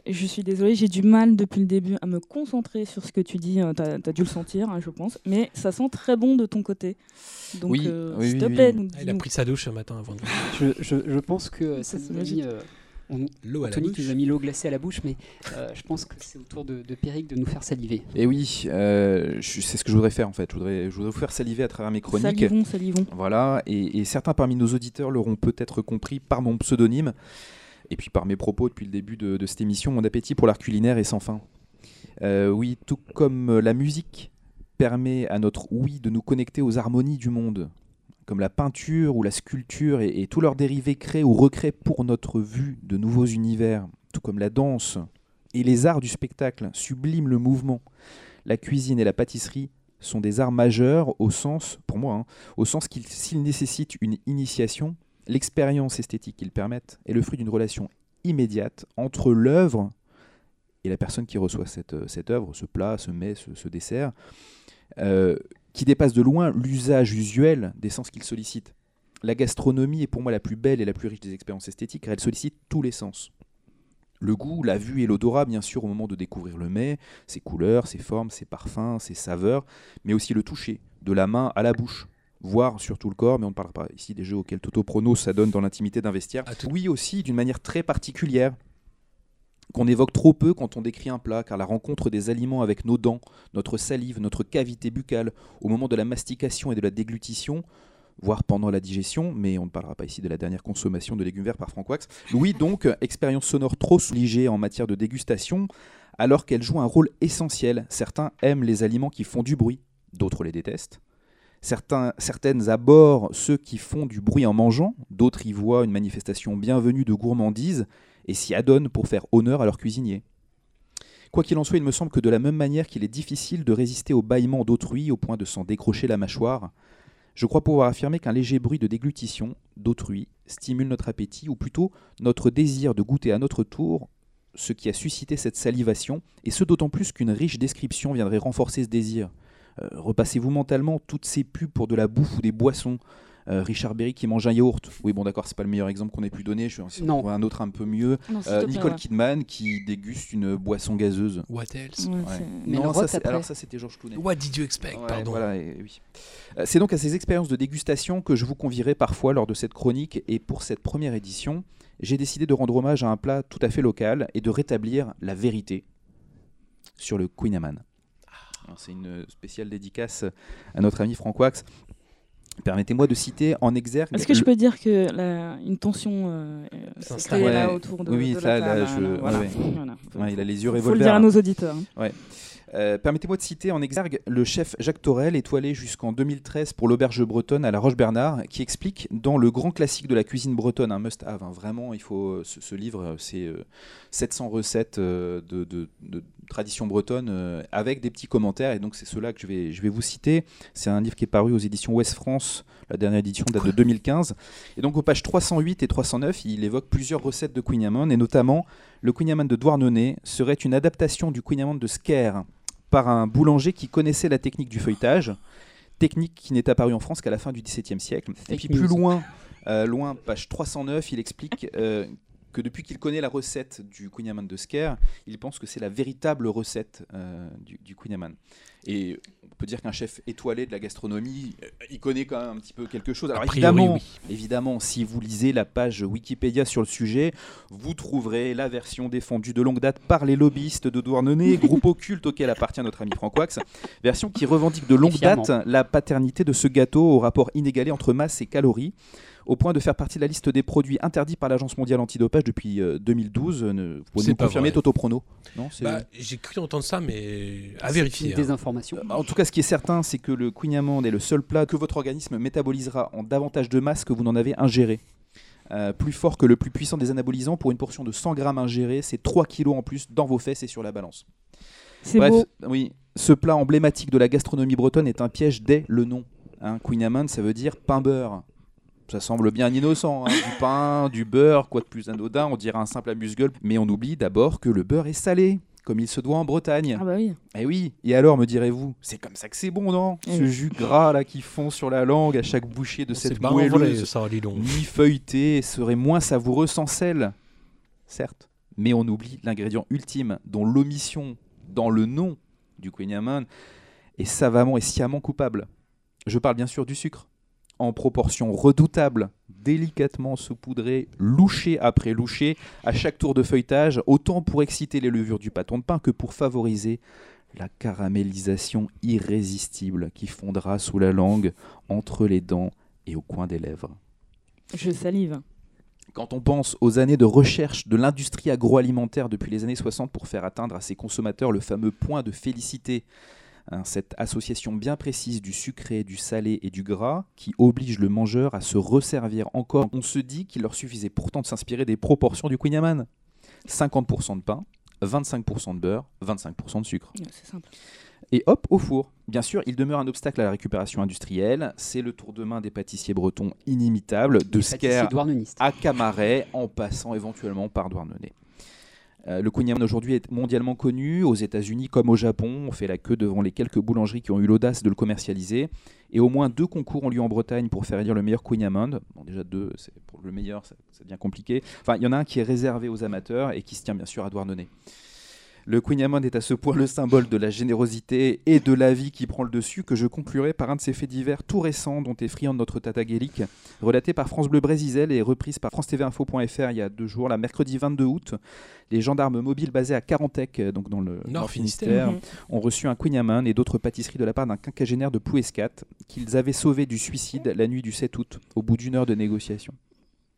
je suis désolée, j'ai du mal depuis le début à me concentrer sur ce que tu dis. Tu as, dû le sentir, hein, je pense. Mais ça sent très bon de ton côté. Donc, Oui, euh, oui, s'il te oui, plaît, oui. Ah, il a pris sa douche ce matin avant de Je, je, je pense que Ça, ça c'est nous a magique. mis, euh, on- l'eau Anthony nous a mis l'eau glacée à la bouche, mais euh, je pense que c'est au tour de, de Pierrick de nous faire saliver. Et oui, euh, je- c'est ce que je voudrais faire en fait. Je voudrais, je voudrais vous faire saliver à travers mes chroniques. Salivons, salivons. Voilà, et, et certains parmi nos auditeurs l'auront peut-être compris par mon pseudonyme, et puis par mes propos depuis le début de, cette émission, mon appétit pour l'art culinaire est sans fin. Euh, oui, tout comme la musique permet à notre oui de nous connecter aux harmonies du monde, comme la peinture ou la sculpture et, tous leurs dérivés créent ou recréent pour notre vue de nouveaux univers, tout comme la danse et les arts du spectacle subliment le mouvement. La cuisine et la pâtisserie sont des arts majeurs au sens, pour moi, hein, au sens qu'ils nécessitent une initiation, l'expérience esthétique qu'ils permettent est le fruit d'une relation immédiate entre l'œuvre et la personne qui reçoit cette, euh, cette œuvre, ce plat, ce mets, ce, dessert, euh, qui dépasse de loin l'usage usuel des sens qu'il sollicite. La gastronomie est pour moi la plus belle et la plus riche des expériences esthétiques car elle sollicite tous les sens. Le goût, la vue et l'odorat, bien sûr, au moment de découvrir le mets, ses couleurs, ses formes, ses parfums, ses saveurs, mais aussi le toucher, de la main à la bouche, voire sur tout le corps, mais on ne parlera pas ici des jeux auxquels Toto Prono s'adonne dans l'intimité d'un vestiaire. Tout- Oui, aussi d'une manière très particulière, qu'on évoque trop peu quand on décrit un plat, car la rencontre des aliments avec nos dents, notre salive, notre cavité buccale, au moment de la mastication et de la déglutition, voire pendant la digestion, mais on ne parlera pas ici de la dernière consommation de légumes verts par Franck Wax. Oui, donc, expérience sonore trop souligée en matière de dégustation, alors qu'elle joue un rôle essentiel. Certains aiment les aliments qui font du bruit, d'autres les détestent. Certaines abordent ceux qui font du bruit en mangeant, d'autres y voient une manifestation bienvenue de gourmandise et s'y adonnent pour faire honneur à leur cuisinier. Quoi qu'il en soit, il me semble que de la même manière qu'il est difficile de résister au bâillement d'autrui au point de s'en décrocher la mâchoire, je crois pouvoir affirmer qu'un léger bruit de déglutition d'autrui stimule notre appétit, ou plutôt notre désir de goûter à notre tour ce qui a suscité cette salivation, et ce d'autant plus qu'une riche description viendrait renforcer ce désir. Euh, repassez-vous mentalement toutes ces pubs pour de la bouffe ou des boissons. Euh, Richard Berry qui mange un yaourt. Oui, bon, d'accord, c'est pas le meilleur exemple qu'on ait pu donner. Je vais en Non. trouver un autre un peu mieux. Non, Euh, Nicole ouais. Kidman qui déguste une boisson gazeuse. What else? Ouais, Ouais. c'est- Mais non, ça, alors ça c'était Georges Clooney. What did you expect Ouais, Pardon? voilà, et- oui. Euh, C'est donc à ces expériences de dégustation que je vous convierai parfois lors de cette chronique. Et pour cette première édition, j'ai décidé de rendre hommage à un plat tout à fait local et de rétablir la vérité sur le Queen Amman. C'est une spéciale dédicace à notre ami Franck Wax. Permettez-moi de citer en exergue. Est-ce que je peux dire que la- une tension euh, euh, s'est S'installe. là autour de, Oui, de ça, la là, table, je- voilà. ouais, ouais. Voilà. Ouais, il a les yeux Faut le dire à nos auditeurs. Euh, Permettez-moi de citer en exergue le chef Jacques Torel, étoilé jusqu'en 2013 pour l'auberge bretonne à la Roche-Bernard, qui explique dans le grand classique de la cuisine bretonne, un must-have, hein, vraiment, il faut ce, ce livre, euh, c'est euh, 700 recettes euh, de, de- de tradition bretonne euh, avec des petits commentaires, et donc c'est cela que je vais, je vais vous citer. C'est un livre qui est paru aux éditions Ouest France, la dernière édition date de 2015. Et donc aux pages 308 et 309, il évoque plusieurs recettes de Queen Amman, et notamment le Queen Amman de Douarnenez serait une adaptation du Queen Amman de Sker par un boulanger qui connaissait la technique du feuilletage, technique qui n'est apparue en France qu'à la fin du XVIIe siècle. Et puis plus loin, euh, loin, page 309, il explique euh, que depuis qu'il connaît la recette du Queen de Scare, il pense que c'est la véritable recette euh, du, du. Et on peut dire qu'un chef étoilé de la gastronomie, euh, il connaît quand même un petit peu quelque chose. Alors priori, évidemment, oui. évidemment, si vous lisez la page Wikipédia sur le sujet, vous trouverez la version défendue de longue date par les lobbyistes de Douarnenez, groupe occulte auquel appartient notre ami Franck Wax, version qui revendique de longue date la paternité de ce gâteau au rapport inégalé entre masse et calories au point de faire partie de la liste des produits interdits par l'Agence mondiale antidopage depuis euh, 2012. Euh, ne- Vous pouvez nous pas confirmer. Toto Prono Non, Bah, J'ai cru entendre ça, mais à vérifier. hein. Désinformation. En tout cas, ce qui est certain, c'est que le Queen Amand est le seul plat que votre organisme métabolisera en davantage de masse que vous n'en avez ingéré. Euh, plus fort que le plus puissant des anabolisants, pour une portion de 100 grammes ingérés, c'est 3 kilos en plus dans vos fesses et sur la balance. C'est Bref, beau. oui, ce plat emblématique de la gastronomie bretonne est un piège dès le nom. Hein, Queen Amand, ça veut dire pain beurre. Ça semble bien innocent, hein, du pain, du beurre, quoi de plus anodin, on dirait un simple amuse-gueule, mais on oublie d'abord que le beurre est salé, comme il se doit en Bretagne. Ah bah oui. Eh oui, et alors me direz-vous, c'est comme ça que c'est bon, non? Ce Oui. jus gras là qui fond sur la langue à chaque bouchée de cette moelleuse ça, dis donc. mi-feuilletée serait moins savoureux sans sel. Certes, mais on oublie l'ingrédient ultime dont l'omission dans le nom du Queen Amman est savamment et sciemment coupable. Je parle bien sûr du sucre. En proportion redoutable, délicatement saupoudré, louché après louché, à chaque tour de feuilletage, autant pour exciter les levures du pâton de pain que pour favoriser la caramélisation irrésistible qui fondra sous la langue, entre les dents et au coin des lèvres. Je salive. Quand on pense aux années de recherche de l'industrie agroalimentaire depuis les années 60 pour faire atteindre à ses consommateurs le fameux point de félicité, hein, cette association bien précise du sucré, du salé et du gras qui oblige le mangeur à se resservir encore, on se dit qu'il leur suffisait pourtant de s'inspirer des proportions du Queen Amman. 50% de pain, 25% de beurre, 25% de sucre. Ouais, C'est simple. Et hop, au four. Bien sûr, il demeure un obstacle à la récupération industrielle. C'est le tour de main des pâtissiers bretons inimitables, de douarnenistes. à Camaret, en passant éventuellement par Douarnenez. Euh, le Queen Amman aujourd'hui est mondialement connu, aux États-Unis comme au Japon. On fait la queue devant les quelques boulangeries qui ont eu l'audace de le commercialiser. Et au moins deux concours ont lieu en Bretagne pour faire élire le meilleur Queen Amman. Bon, déjà deux, c'est pour le meilleur, ça, ça devient compliqué. Enfin, il y en a un qui est réservé aux amateurs et qui se tient bien sûr à Douarnenez. Le Queen est à ce point le symbole de la générosité et de la vie qui prend le dessus que je conclurai par un de ces faits divers tout récents dont est friand notre Tata Gaélique, relaté par France Bleu Brésisel et reprise par France TV Info.fr il y a deux jours, la mercredi 22 août. Les gendarmes mobiles basés à Carantec, donc dans le Nord Nord Finistère. Finistère, ont reçu un Queen et d'autres pâtisseries de la part d'un quinquagénaire de Plouescat qu'ils avaient sauvé du suicide la nuit du 7 août, au bout d'une heure de négociation.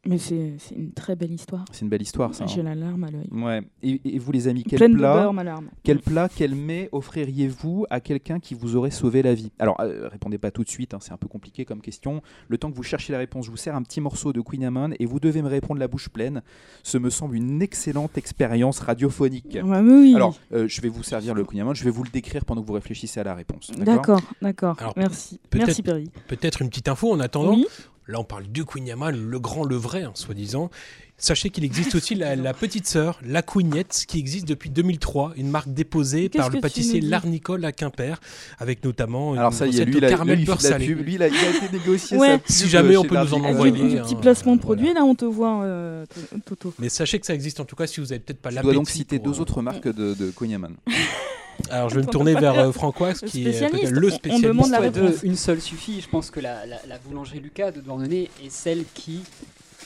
Mais c'est une très belle histoire. C'est une belle histoire, ça. J'ai hein. la larme à l'œil. Ouais. Et, et vous, les amis, quel Pleine de plat beurre, ma larme. Quel plat, quel mets offririez-vous à quelqu'un qui vous aurait sauvé la vie? Alors, euh, répondez pas tout de suite, hein, c'est un peu compliqué comme question. Le temps que vous cherchez la réponse, je vous sers un petit morceau de Queen Amman et vous devez me répondre la bouche pleine. Ce me semble une excellente expérience radiophonique. Ouais, mais oui. Alors, euh, je vais vous servir le Queen Amman, je vais vous le décrire pendant que vous réfléchissez à la réponse. D'accord, d'accord. Alors, Merci. Merci, Perry. Peut-être une petite info en attendant. Oui. Là, on parle du Queen le grand, le vrai, hein, soi-disant. Sachez qu'il existe aussi la, la petite sœur, la Queenette, qui existe depuis 2003, une marque déposée par le pâtissier L'Arnicole à Quimper, avec notamment une Alors ça y est, lui, a, caramel lui, beurre de salé. pub. Lui, il a, il a été négocié Ouais. sa pub Si jamais on peut nous en envoyer, du hein, petit placement de voilà. produit, là, on te voit, euh, Toto. Mais sachez que ça existe en tout cas si vous avez peut-être pas Je l'appétit. dois donc citer pour, deux euh, autres marques de, de. Alors je vais me tourner vers euh, Francois, qui est spécialiste. peut-être le On- on spécialiste. demande la deux, une seule suffit. Je pense que la, la- la boulangerie Lucas de Douarnenez est celle qui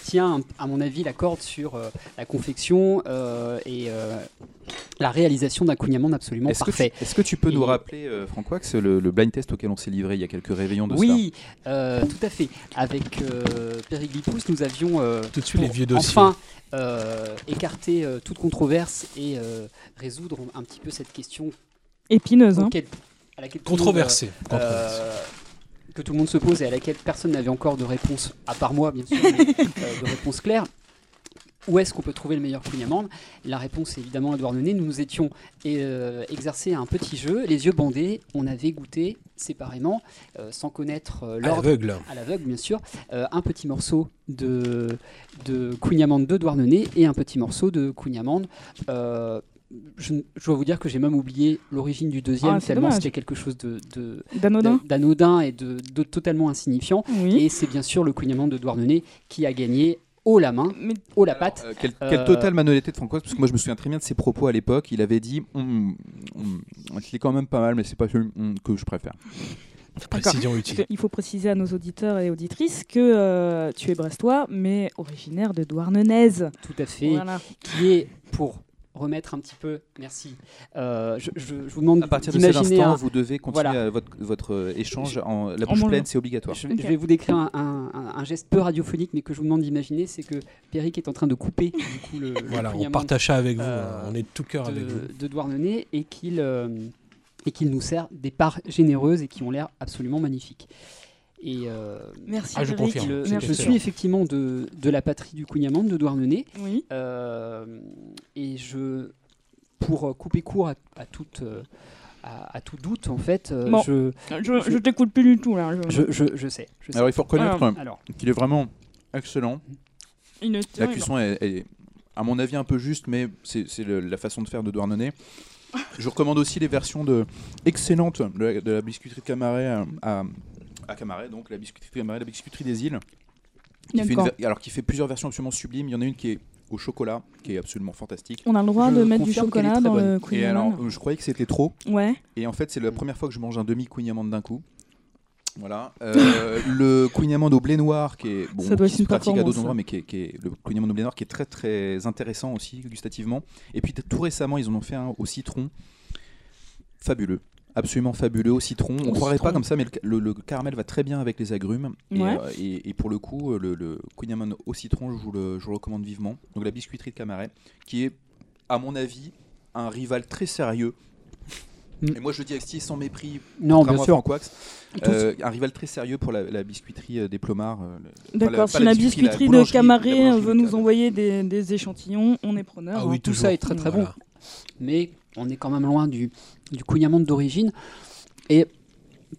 tient, à mon avis, la corde sur euh, la confection euh, et euh, la réalisation d'un cognac absolument Est-ce que, tu, parfait. est-ce que tu peux nous rappeler, euh, Francois, que c'est le, le blind test auquel on s'est livré il y a quelques réveillons de Oui, euh, tout à fait. Avec euh, Périglipous, nous avions euh, Tout de suite les vieux dossiers. enfin euh, écarter euh, toute controverse et euh, résoudre un petit peu cette question Épineuse, hein. à laquelle tout que tout le monde se pose et à laquelle personne n'avait encore de réponse, à part moi bien sûr, mais, euh, de réponse claire. Où est-ce qu'on peut trouver le meilleur Queen Amand La réponse est évidemment à Douarnenez. Nous nous étions euh, exercés à un petit jeu, les yeux bandés. On avait goûté séparément, euh, sans connaître euh, À l'ordre l'aveugle. à l'aveugle bien sûr, euh, un petit morceau de, de Queen Amand de Douarnenez et un petit morceau de Queen Amand. Euh, je, je dois vous dire que j'ai même oublié l'origine du deuxième, Ah, c'est tellement c'était quelque chose de, de- D'anodin. et de, de totalement insignifiant. Oui. Et c'est bien sûr le Amand de Douarnenez qui a gagné haut la main, Mais haut la patte. Euh, quelle, quelle Euh, totale malhonnêteté de Franck Oz, parce que moi je me souviens très bien de ses propos à l'époque. Il avait dit hum, C'est quand même pas mal, mais c'est pas celui hum, que je préfère. Précision utile. Il faut préciser à nos auditeurs et auditrices que euh, tu es brestois, mais originaire de Douarnenez. Tout à fait. Voilà. Qui est pour remettre un petit peu. Merci. Euh, je, je- je vous demande À partir de cet instant, un- vous devez continuer Voilà. votre, votre euh, échange en la bouche pleine, c'est obligatoire. Je, vais vous décrire un, un- un- un geste peu radiophonique, mais que je vous demande d'imaginer, c'est que Péric est en train de couper du coup le, le Voilà, on partage ça avec vous. euh. On est de tout cœur avec vous. de, de Douarnenez et qu'il euh, et qu'il nous sert des parts généreuses et qui ont l'air absolument magnifiques. Et euh, Merci. Ah, je Eric. confirme. le- je excellent. suis effectivement de, de la patrie du Cunyaman, de Douarnenez, Oui. euh, et je, pour couper court à, à toute, euh, à, à tout doute, en fait, euh, Bon. je, Je, je t'écoute plus du tout là. Je, je, je, je sais. Je sais. Alors il faut reconnaître Alors, qu'il est vraiment excellent. Il ne La cuisson est, est, à mon avis, un peu juste, mais c'est c'est le- la façon de faire de Douarnenez. Je recommande aussi les versions de, excellentes de la, de la biscuiterie de Camaret à, à, à Camaret, donc la biscuiterie Camaret, la biscuiterie des îles. Qui fait une alors qui fait plusieurs versions absolument sublimes. Il y en a une qui est au chocolat, qui est absolument fantastique. On a le droit Je de mettre du chocolat dans bonne. le Et Queen alors, euh, je croyais que c'était trop. Ouais. Et en fait, c'est la première fois que je mange un demi Queen Amande d'un coup. Voilà. Euh, le Queen Amande au blé noir, qui est bon, Ça qui se pratique à d'autres endroits, mais qui est, qui est- le Queen Amande au blé noir, qui est très très intéressant aussi gustativement. Et puis tout récemment, ils en ont fait un au citron, fabuleux. Absolument fabuleux au citron. On Au croirait citron. pas comme ça, mais le, le- le caramel va très bien avec les agrumes. Et, Ouais. euh, et- et pour le coup, euh, le, le Queen au citron, je vous, le, je vous le recommande vivement. Donc la biscuiterie de Camaret, qui est, à mon avis, un rival très sérieux. Mm. Et moi, je le dis avec sans mépris, non, bien sûr. Franck Wax, euh, un rival très sérieux pour la, la biscuiterie euh, des Plomards. euh, D'accord, si la biscuiterie, biscuiterie de Camaret veut nous envoyer des, des échantillons, on est preneur. Ah hein. oui, Tout ça est très très bon. Mais on est quand même loin du, du Cunyaman d'origine. Et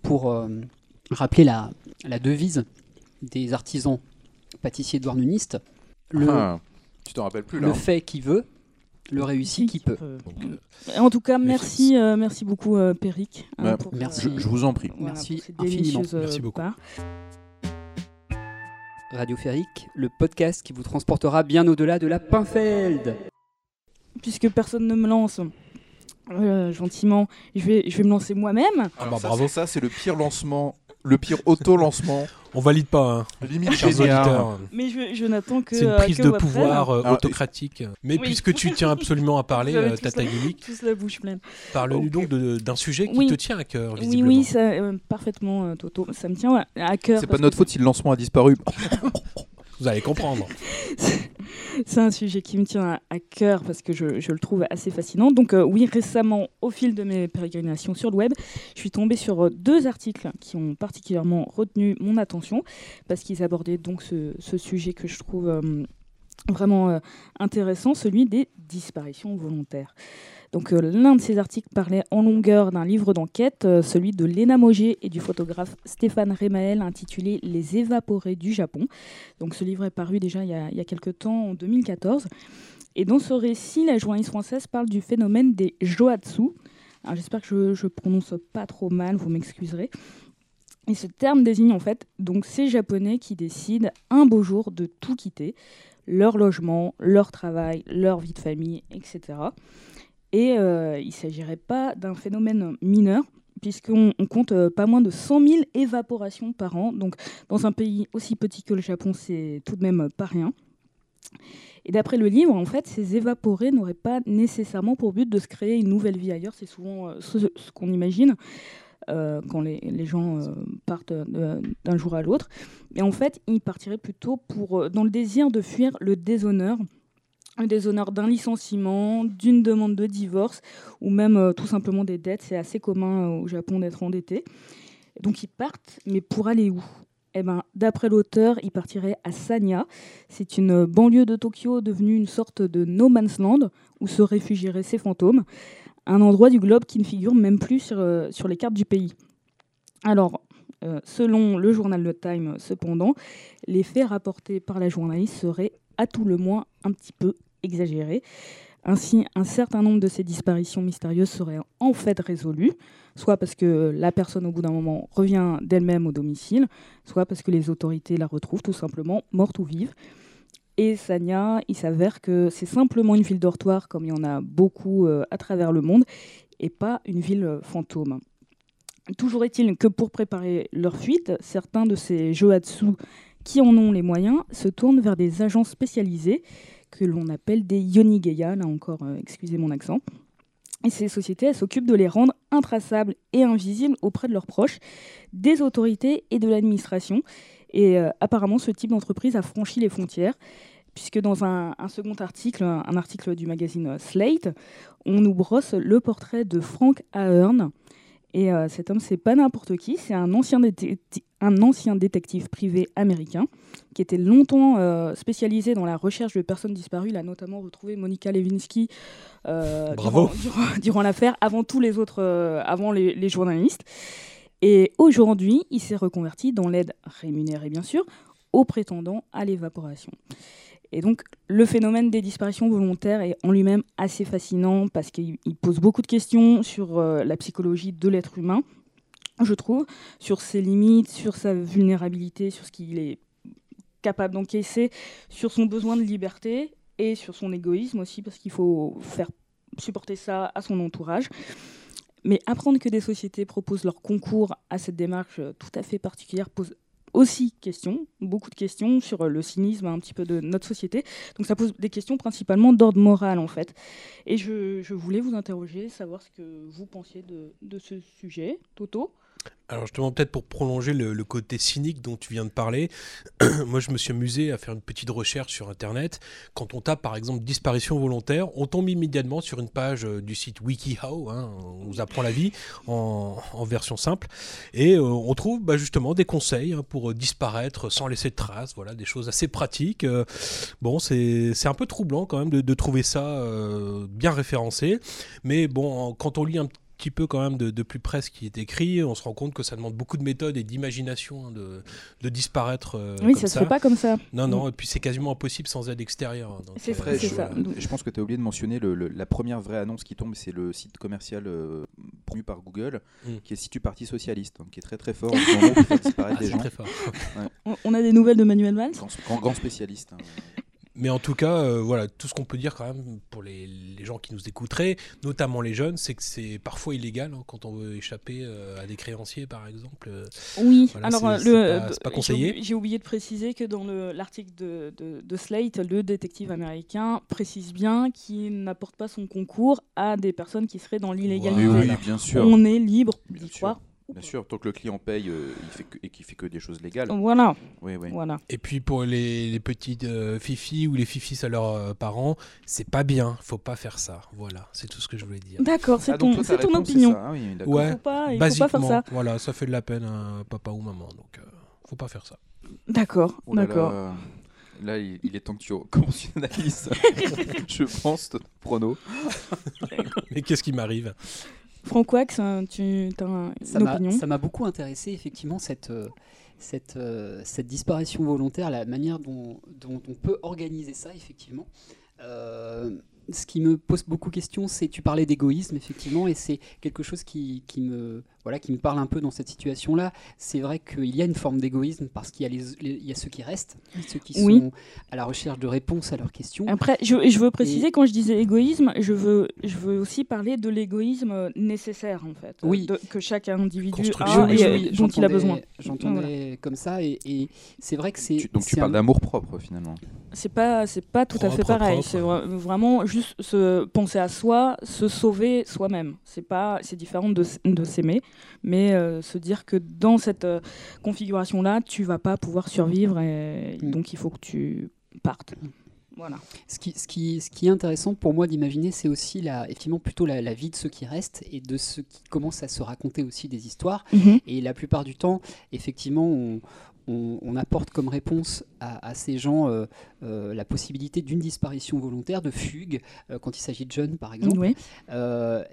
pour euh, rappeler la, la devise des artisans pâtissiers douarnenistes, le, Ah, tu t'en rappelles plus là le hein fait qui veut, le réussit qui peut. Euh, En tout cas, Les merci, euh, merci beaucoup, euh, Péric. hein, Ouais, pour, merci. je, je vous en prie. voilà, Merci infiniment. Merci beaucoup. Radio Férique, le podcast qui vous transportera bien au-delà de la Pinfeld. Puisque personne ne me lance euh, gentiment, je vais, je vais me lancer moi-même. Ah bah, ça, bravo. c'est ça, c'est le pire lancement, le pire auto-lancement. On valide pas, hein, Limite chers auditeurs. Mais je, je n'attends que. C'est une euh, prise que de pouvoir euh, Alors, autocratique. Mais Oui. puisque tu tiens absolument à parler, euh, Tata Gimmick, Tous la bouche pleine. parle-nous donc d'un sujet qui Oui. te tient à cœur, Oui, visiblement. oui, ça, euh, parfaitement, Toto. Ça me tient à cœur. C'est pas de notre que faute si le lancement a disparu. Vous allez comprendre. C'est un sujet qui me tient à, cœur parce que je, le trouve assez fascinant. Donc euh, oui, récemment, au fil de mes pérégrinations sur le web, je suis tombée sur euh, deux articles qui ont particulièrement retenu mon attention parce qu'ils abordaient donc ce, sujet que je trouve euh, vraiment intéressant, celui des disparitions volontaires. Donc euh, l'un de ces articles parlait en longueur d'un livre d'enquête, euh, celui de Léna Moget et du photographe Stéphane Remael intitulé Les évaporés du Japon. Donc ce livre est paru déjà il y a, il temps, en 2014. Et dans ce récit, la journaliste française parle du phénomène des joatsu. J'espère que je ne prononce pas trop mal, vous m'excuserez. Et ce terme désigne en fait donc ces Japonais qui décident un beau jour de tout quitter, leur logement, leur travail, leur vie de famille, etc. Et euh, il ne s'agirait pas d'un phénomène mineur, puisqu'on on compte euh, pas moins de 100 000 évaporations par an. Donc dans un pays aussi petit que le Japon, c'est tout de même pas rien. Et d'après le livre, en fait, ces évaporés n'auraient pas nécessairement pour but de se créer une nouvelle vie ailleurs. C'est souvent euh, ce, qu'on imagine quand les, gens partent d'un jour à l'autre. Et en fait, ils partiraient plutôt pour, dans le désir de fuir le déshonneur. Le déshonneur d'un licenciement, d'une demande de divorce, ou même euh, tout simplement des dettes. C'est assez commun euh, au Japon d'être endetté. Donc ils partent, mais pour aller où? Eh ben, D'après l'auteur, ils partiraient à Sanya. C'est une banlieue de Tokyo devenue une sorte de no man's land où se réfugieraient ces fantômes. Un endroit du globe qui ne figure même plus sur, euh, les cartes du pays. Alors, selon le journal Le Time, cependant, les faits rapportés par la journaliste seraient à tout le moins un petit peu exagérés. Ainsi, un certain nombre de ces disparitions mystérieuses seraient en fait résolues, soit parce que la personne au bout d'un moment revient d'elle-même au domicile, soit parce que les autorités la retrouvent tout simplement morte ou vive. Et Sanya, il s'avère que c'est simplement une ville dortoir, comme il y en a beaucoup euh, à travers le monde, et pas une ville euh, fantôme. Toujours est-il que pour préparer leur fuite, certains de ces Joatsu qui en ont les moyens se tournent vers des agents spécialisés que l'on appelle des Yonigeya, là encore, euh, excusez mon accent. Et ces sociétés, elles s'occupent de les rendre intraçables et invisibles auprès de leurs proches, des autorités et de l'administration. Et euh, apparemment, ce type d'entreprise a franchi les frontières, puisque dans un, second article, un article du magazine Slate, on nous brosse le portrait de Frank Ahern. Et euh, cet homme, c'est pas n'importe qui, c'est un ancien, déte- un ancien détective privé américain qui était longtemps euh, spécialisé dans la recherche de personnes disparues. Il a notamment retrouvé Monica Lewinsky euh, Bravo. durant, durant- durant l'affaire, avant tous les autres, euh, avant les, les journalistes. Et aujourd'hui, il s'est reconverti dans l'aide rémunérée, bien sûr, aux prétendants à l'évaporation. Et donc, le phénomène des disparitions volontaires est en lui-même assez fascinant parce qu'il il pose beaucoup de questions sur euh, la psychologie de l'être humain, je trouve, sur ses limites, sur sa vulnérabilité, sur ce qu'il est capable d'encaisser, sur son besoin de liberté et sur son égoïsme aussi, parce qu'il faut faire supporter ça à son entourage. Mais apprendre que des sociétés proposent leur concours à cette démarche tout à fait particulière pose aussi question, beaucoup de questions sur le cynisme un petit peu de notre société. Donc ça pose des questions principalement d'ordre moral en fait. Et je, voulais vous interroger, savoir ce que vous pensiez de ce sujet. Toto Alors justement, peut-être pour prolonger le, côté cynique dont tu viens de parler, moi je me suis amusé à faire une petite recherche sur Internet. Quand on tape par exemple disparition volontaire, on tombe immédiatement sur une page euh, du site WikiHow, hein, on nous apprend la vie en, version simple, et euh, on trouve bah, justement des conseils hein, pour euh, disparaître sans laisser de traces, voilà, des choses assez pratiques. Bon, c'est un peu troublant quand même de, trouver ça bien référencé, mais bon, quand on lit un petit peu quand même de, de plus près ce qui est écrit, on se rend compte que ça demande beaucoup de méthode et d'imagination hein, de, de disparaître. euh, Oui, comme ça se fait pas comme ça. Non, non, et puis c'est quasiment impossible sans aide extérieure. hein, C'est euh, je, ça. je pense que tu as oublié de mentionner le- le- la première vraie annonce qui tombe, c'est le site commercial euh, promu par Google, Mm. qui est le site du Parti Socialiste, donc qui est très très fort en ce moment pour faire disparaître Ah, des c'est gens. très fort. On- On a des nouvelles de Manuel Valls? Grand, grand- grand spécialiste. Mais en tout cas, euh, voilà, tout ce qu'on peut dire quand même pour les, les gens qui nous écouteraient, notamment les jeunes, c'est que c'est parfois illégal hein, quand on veut échapper euh, à des créanciers, par exemple. euh, Oui, Voilà, alors c'est- c'est le, pas- conseillé. oublié- J'ai oublié de préciser que dans le- l'article de, de- de Slate, le détective américain précise bien qu'il n'apporte pas son concours à des personnes qui seraient dans l'illégalité. Oui, bien sûr. On est libre d'y sûr. Bien sûr, tant que le client paye euh, il fait que- et qu'il fait que des choses légales. Voilà, Oui, oui. voilà. Et puis pour les, les petites euh, fifis ou les fifis à leurs euh, parents, c'est pas bien, faut pas faire ça. Voilà, c'est tout ce que je voulais dire. D'accord, c'est Ah, donc ton, toi, ta c'est ton réponse, c'est opinion. ça. Ah oui, d'accord. Ouais, Il faut pas, il faut basiquement, pas faire ça. voilà, ça fait de la peine à papa ou maman, donc euh, faut pas faire ça. D'accord, Oh là d'accord. Là, là, il, il est temps que tu conventionnalises, je pense, ton prono. Mais qu'est-ce qui m'arrive? Franck Wax, hein, tu as un- Ça une m'a- opinion ça m'a beaucoup intéressé, effectivement, cette, euh, cette, euh, cette disparition volontaire, la manière dont, dont on peut organiser ça, effectivement. Euh, ce qui me pose beaucoup de questions, c'est tu parlais d'égoïsme, effectivement, et c'est quelque chose qui, qui me, voilà, qui me parle un peu dans cette situation-là. C'est vrai qu'il y a une forme d'égoïsme parce qu'il y, a les- les- il y a ceux qui restent, ceux qui Oui. sont à la recherche de réponses à leurs questions. Après, je, je veux préciser, quand je disais égoïsme, je veux, je veux aussi parler de l'égoïsme nécessaire, en fait. Oui. de- que chaque individu a oui, et oui, euh, oui, dont il a besoin. J'entendais comme ça, et, et c'est vrai que c'est. Tu- donc tu parles un- d'amour propre finalement. C'est pas, c'est pas tout à fait pareil. C'est vra- vraiment juste se penser à soi, se sauver soi-même. C'est pas, c'est différent de s'aimer, mais euh, se dire que dans cette euh, configuration-là, tu vas pas pouvoir survivre et Mm. donc il faut que tu partes. Voilà. Ce qui, ce, qui, ce qui est intéressant pour moi d'imaginer, c'est aussi la, effectivement plutôt la, la vie de ceux qui restent et de ceux qui commencent à se raconter aussi des histoires. Et la plupart du temps, effectivement, on, on- on apporte comme réponse à, à ces gens euh, euh, la possibilité d'une disparition volontaire, de fugue, euh, quand il s'agit de jeunes, par exemple. Oui.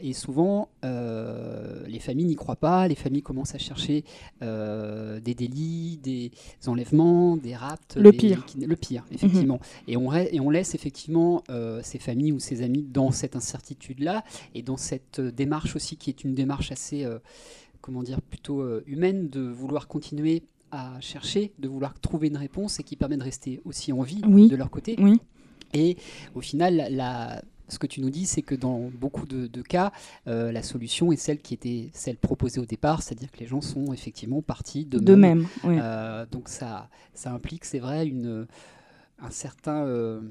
Et souvent, les familles n'y croient pas, les familles commencent à chercher des délits, des enlèvements, des rapts. Le des- pire. le pire, effectivement. et, on ra- et on laisse effectivement ces familles ou ces amis dans cette incertitude-là et dans cette démarche aussi qui est une démarche assez, comment dire, plutôt euh, humaine de vouloir continuer à chercher, de vouloir trouver une réponse et qui permet de rester aussi en vie Oui. de leur côté. Oui. Et au final, la- ce que tu nous dis, c'est que dans beaucoup de, de cas, euh, la solution est celle qui était celle proposée au départ, c'est-à-dire que les gens sont effectivement partis de, De même. Euh, donc ça, ça implique, c'est vrai, une, un certain, euh,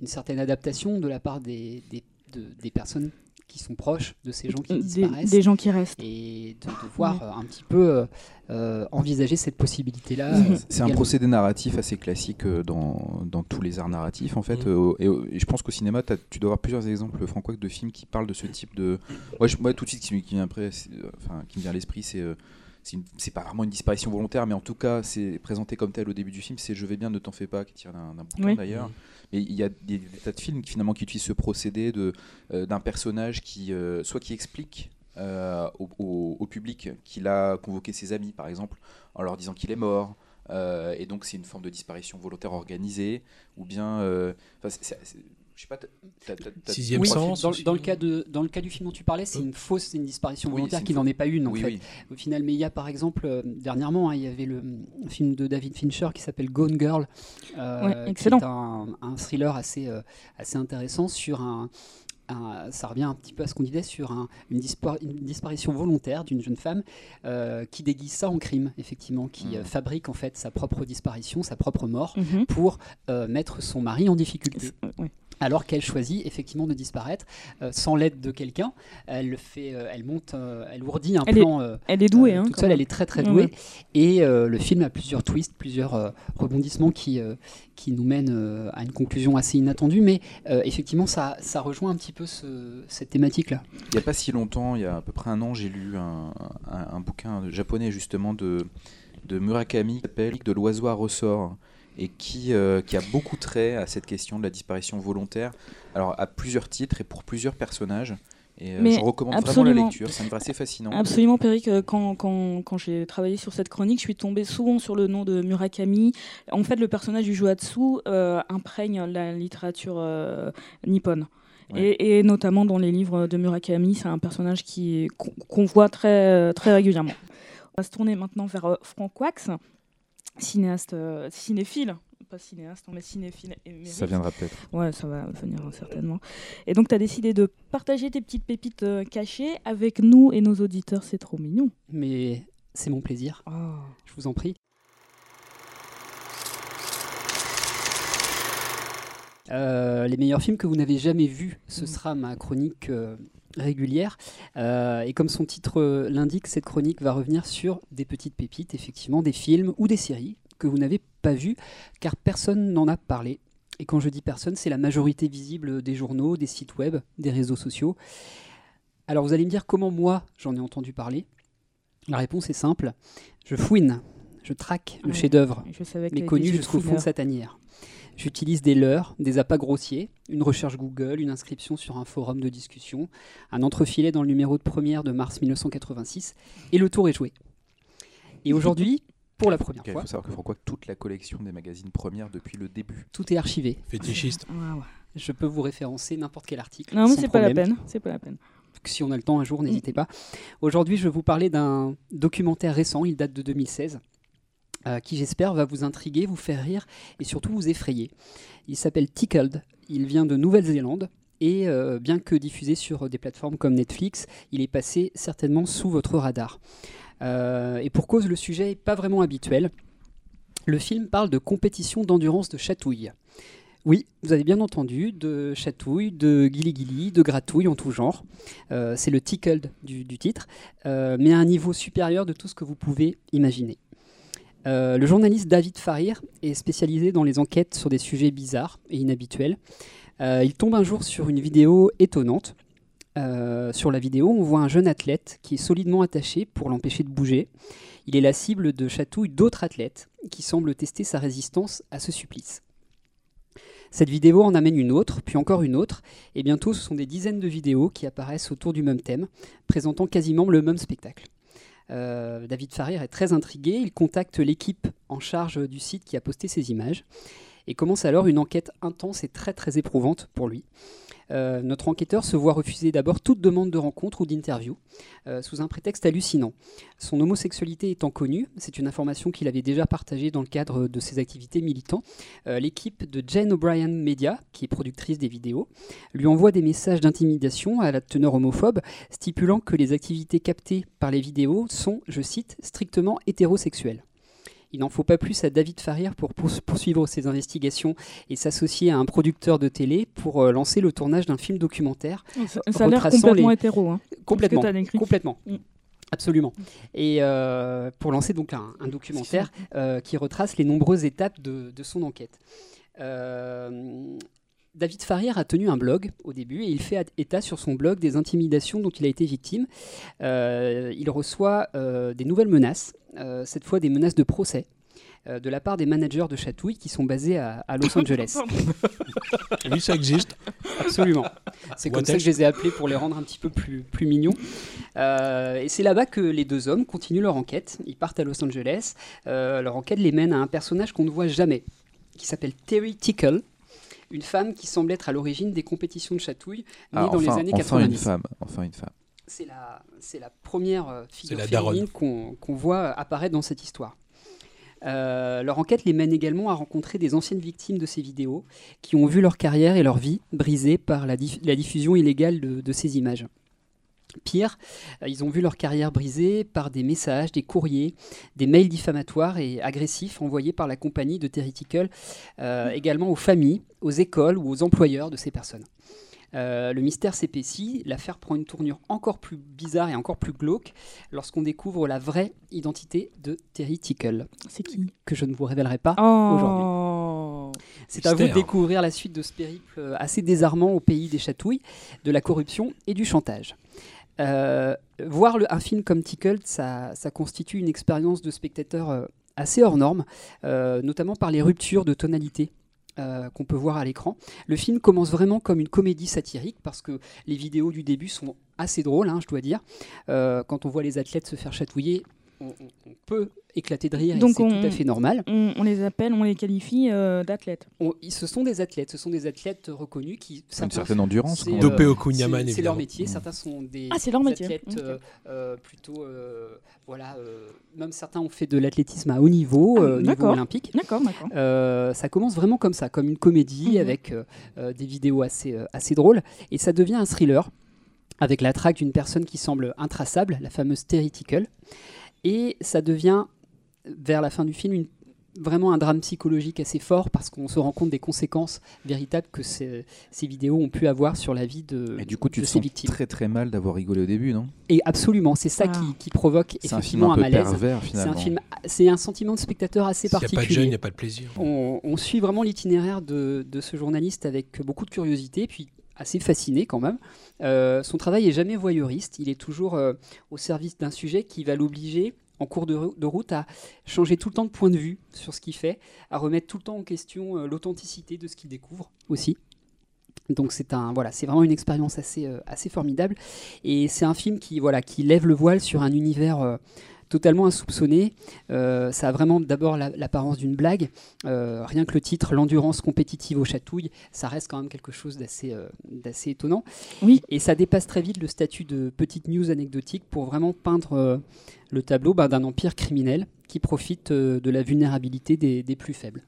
une certaine adaptation de la part des, des, de- des personnes qui sont proches de ces gens qui Des- disparaissent. des gens qui restent. Et de, de voir euh, un petit peu euh, euh, envisager cette possibilité-là. C'est un procédé narratif assez classique dans, dans tous les arts narratifs en fait. Euh, et, et je pense qu'au cinéma, tu dois avoir plusieurs exemples, Franck Wack, de films qui parlent de ce type de. Moi, je- moi, tout de suite, qui, me- qui, vient après, enfin, qui me vient à l'esprit, c'est. c'est, pas vraiment une disparition volontaire, mais en tout cas, c'est présenté comme tel au début du film. C'est Je vais bien, ne t'en fais pas, qui tire d'un, d'un bouquin Oui. d'ailleurs. Il y a des, tas de films qui, finalement qui utilisent ce procédé euh, d'un personnage qui, euh, soit qui explique euh, au, public qu'il a convoqué ses amis, par exemple, en leur disant qu'il est mort. et donc c'est une forme de disparition volontaire organisée, ou bien, je sais pas, Sixième Oui, sens. dans, dans le cas de, dans le cas du film dont tu parlais, c'est Euh. une fausse, c'est une disparition Oui, volontaire une qui n'en est pas une en oui, fait. oui. Au final, mais il y a par exemple euh, dernièrement, hein, il y avait le film de David Fincher qui s'appelle Gone Girl, euh, Ouais, qui excellent. est un, un thriller assez euh, assez intéressant sur un, un- ça revient un petit peu à ce qu'on disait sur un- une, dispa- une disparition volontaire d'une jeune femme euh, qui déguise ça en crime, effectivement, qui Mhm. euh, fabrique en fait sa propre disparition, sa propre mort Mhm. pour euh, mettre son mari en difficulté alors qu'elle choisit effectivement de disparaître euh, sans l'aide de quelqu'un. Elle le fait, euh, elle monte, euh, elle ourdit un Elle plan. Elle est douée, hein, toute seule, elle est très très douée. Et le film a plusieurs twists, plusieurs rebondissements qui, qui nous mènent euh, à une conclusion assez inattendue. Mais euh, effectivement, ça, ça rejoint un petit peu ce- cette thématique-là. Il n'y a pas si longtemps, il y a à peu près un an, j'ai lu un, un- un bouquin japonais justement de, de Murakami qui s'appelle De l'oiseau à ressort et qui, euh, qui a beaucoup trait à cette question de la disparition volontaire, alors à plusieurs titres et pour plusieurs personnages. Et euh, Mais je recommande vraiment la lecture, c'est un livre assez fascinant. Absolument, Péric. euh, Quand, quand, quand j'ai travaillé sur cette chronique, je suis tombée souvent sur le nom de Murakami. En fait, le personnage du Juatsu euh, imprègne la littérature euh, nippone. Ouais. Et, et notamment dans les livres de Murakami, c'est un personnage qui qu'on voit très, très régulièrement. On va se tourner maintenant vers euh, Frank Wax, cinéaste, euh, cinéphile, pas cinéaste, mais cinéphile émérite. Ça viendra peut-être. Ouais, ça va venir euh, certainement. Et donc, tu as décidé de partager tes petites pépites euh, cachées avec nous et nos auditeurs. C'est trop mignon. Mais c'est mon plaisir. Oh. Je vous en prie. Euh, les meilleurs films que vous n'avez jamais vus, ce sera ma chronique euh, régulière. Euh, et comme son titre l'indique, cette chronique va revenir sur des petites pépites, effectivement, des films ou des séries que vous n'avez pas vues, car personne n'en a parlé. Et quand je dis personne, c'est la majorité visible des journaux, des sites web, des réseaux sociaux. Alors vous allez me dire comment moi j'en ai entendu parler? La réponse est simple. Je fouine, je traque le Ouais, chef-d'œuvre méconnu jusqu'au fond de sa tanière. J'utilise des leurres, des appâts grossiers, une recherche Google, une inscription sur un forum de discussion, un entrefilet dans le numéro de première de mars 1986, et le tour est joué. Et aujourd'hui, pour la première Il fois, faut savoir que Franck, toute la collection des magazines premières depuis le début. tout est archivé. Fétichiste. Je peux vous référencer n'importe quel article. Non, mais c'est pas la peine. C'est pas la peine. Si on a le temps un jour, n'hésitez pas. Aujourd'hui, je vais vous parler d'un documentaire récent, il date de 2016, euh, qui j'espère va vous intriguer, vous faire rire et surtout vous effrayer. Il s'appelle Tickled, il vient de Nouvelle-Zélande et euh, bien que diffusé sur des plateformes comme Netflix, il est passé certainement sous votre radar. Euh, et pour cause, le sujet n'est pas vraiment habituel. Le film parle de compétition d'endurance de chatouille. Oui, vous avez bien entendu, de chatouille, de guili-guili, de gratouille en tout genre. Euh, c'est le tickled du, titre, euh, mais à un niveau supérieur de tout ce que vous pouvez imaginer. Le journaliste David Farir est spécialisé dans les enquêtes sur des sujets bizarres et inhabituels. Il tombe un jour sur une vidéo étonnante. Euh, sur la vidéo, on voit un jeune athlète qui est solidement attaché pour l'empêcher de bouger. Il est la cible de chatouilles d'autres athlètes qui semblent tester sa résistance à ce supplice. Cette vidéo en amène une autre, puis encore une autre, et bientôt ce sont des dizaines de vidéos qui apparaissent autour du même thème, présentant quasiment le même spectacle. Euh, David Farir est très intrigué, il contacte l'équipe en charge du site qui a posté ces images, et commence alors une enquête intense et très très éprouvante pour lui. Euh, notre enquêteur se voit refuser d'abord toute demande de rencontre ou d'interview, euh, sous un prétexte hallucinant. Son homosexualité étant connue, c'est une information qu'il avait déjà partagée dans le cadre de ses activités militantes, euh, l'équipe de Jane O'Brien Media, qui est productrice des vidéos, lui envoie des messages d'intimidation à la teneur homophobe, stipulant que les activités captées par les vidéos sont, je cite, strictement hétérosexuelles. Il n'en faut pas plus à David Farir pour pour- poursuivre ses investigations et s'associer à un producteur de télé pour euh, lancer le tournage d'un film documentaire Ça, ça a l'air complètement les- hétéro. Hein, complètement. Complètement. Mm. Absolument. Et euh, pour lancer donc un, un documentaire euh, qui retrace les nombreuses étapes de, de son enquête. Euh, David Farir a tenu un blog au début et il fait at- état sur son blog des intimidations dont il a été victime. Euh, il reçoit euh, des nouvelles menaces, euh, cette fois des menaces de procès. euh, de la part des managers de chatouille qui sont basés à, à Los Angeles. Oui, ça existe. Absolument. C'est comme ça que je les ai appelés pour les rendre un petit peu plus, plus mignons. Euh, et c'est là-bas que les deux hommes continuent leur enquête. Ils partent à Los Angeles. Euh, leur enquête les mène à un personnage qu'on ne voit jamais, qui s'appelle Terry Tickle, une femme qui semble être à l'origine des compétitions de chatouille nées Ah, dans les années enfin 90. une femme. Enfin une femme. C'est la, c'est la première euh, figure la féminine qu'on qu'on voit apparaître dans cette histoire. Euh, leur enquête les mène également à rencontrer des anciennes victimes de ces vidéos qui ont vu leur carrière et leur vie brisées par la, diff- la diffusion illégale de, de ces images. Pire, euh, ils ont vu leur carrière brisée par des messages, des courriers, des mails diffamatoires et agressifs envoyés par la compagnie de Terry Tickle, euh, également aux familles, aux écoles ou aux employeurs de ces personnes. Euh, le mystère s'épaissit, l'affaire prend une tournure encore plus bizarre et encore plus glauque lorsqu'on découvre la vraie identité de Terry Tickle, C'est qui? que je ne vous révélerai pas aujourd'hui. Oh C'est à vous de découvrir la suite de ce périple euh, assez désarmant au pays des chatouilles, de la corruption et du chantage. Euh, voir un film comme Tickled, ça, constitue une expérience de spectateur euh, assez hors norme, euh, notamment par les ruptures de tonalité. qu'on peut voir à l'écran. Le film commence vraiment comme une comédie satirique parce que les vidéos du début sont assez drôles, hein, je dois dire. Quand on voit les athlètes se faire chatouiller, on, peut éclater de rire et Donc c'est on- tout à fait normal. on, on les appelle, on les qualifie euh, d'athlètes. Ce sont des athlètes, ce sont des athlètes reconnus qui Une certaine endurance. euh, même. Dopé au Kunyaman, c'est- c'est leur métier. Mm. Certains sont des Ah, c'est leur métier. athlètes euh, euh, plutôt, euh, voilà, euh, même certains ont fait de l'athlétisme à haut niveau, Ah, euh, niveau olympique. D'accord, d'accord. Euh, ça commence vraiment comme ça, comme une comédie Mhm. avec des vidéos assez, euh, assez drôles, et ça devient un thriller avec la traque d'une personne qui semble intraçable, la fameuse Terry Tickle, et ça devient vers la fin du film une- vraiment un drame psychologique assez fort parce qu'on se rend compte des conséquences véritables que ces, ces vidéos ont pu avoir sur la vie de, Et du coup, tu te ces sens victimes. très très mal d'avoir rigolé au début, non? Et absolument, c'est ça Ah. qui, qui provoque C'est un film effectivement un un, peu malaise. pervers C'est un film, c'est un sentiment de spectateur assez S'il n'y a pas de particulier. jeune, il n'y a pas de plaisir. On, on suit vraiment l'itinéraire de, de ce journaliste avec beaucoup de curiosité, puis assez fasciné quand même. Euh, son travail est jamais voyeuriste, il est toujours euh, au service d'un sujet qui va l'obliger en cours de, rou- de route à changer tout le temps de point de vue sur ce qu'il fait, à remettre tout le temps en question euh, l'authenticité de ce qu'il découvre aussi. Donc c'est un voilà, c'est vraiment une expérience assez assez formidable et c'est un film qui voilà qui lève le voile sur un univers totalement insoupçonné. Euh, ça a vraiment d'abord la- l'apparence d'une blague. Euh, rien que le titre, l'endurance compétitive aux chatouilles, ça reste quand même quelque chose d'assez euh, d'assez étonnant. Oui. Et ça dépasse très vite le statut de petite news anecdotique pour vraiment peindre le tableau ben, d'un empire criminel qui profite euh, de la vulnérabilité des, des plus faibles.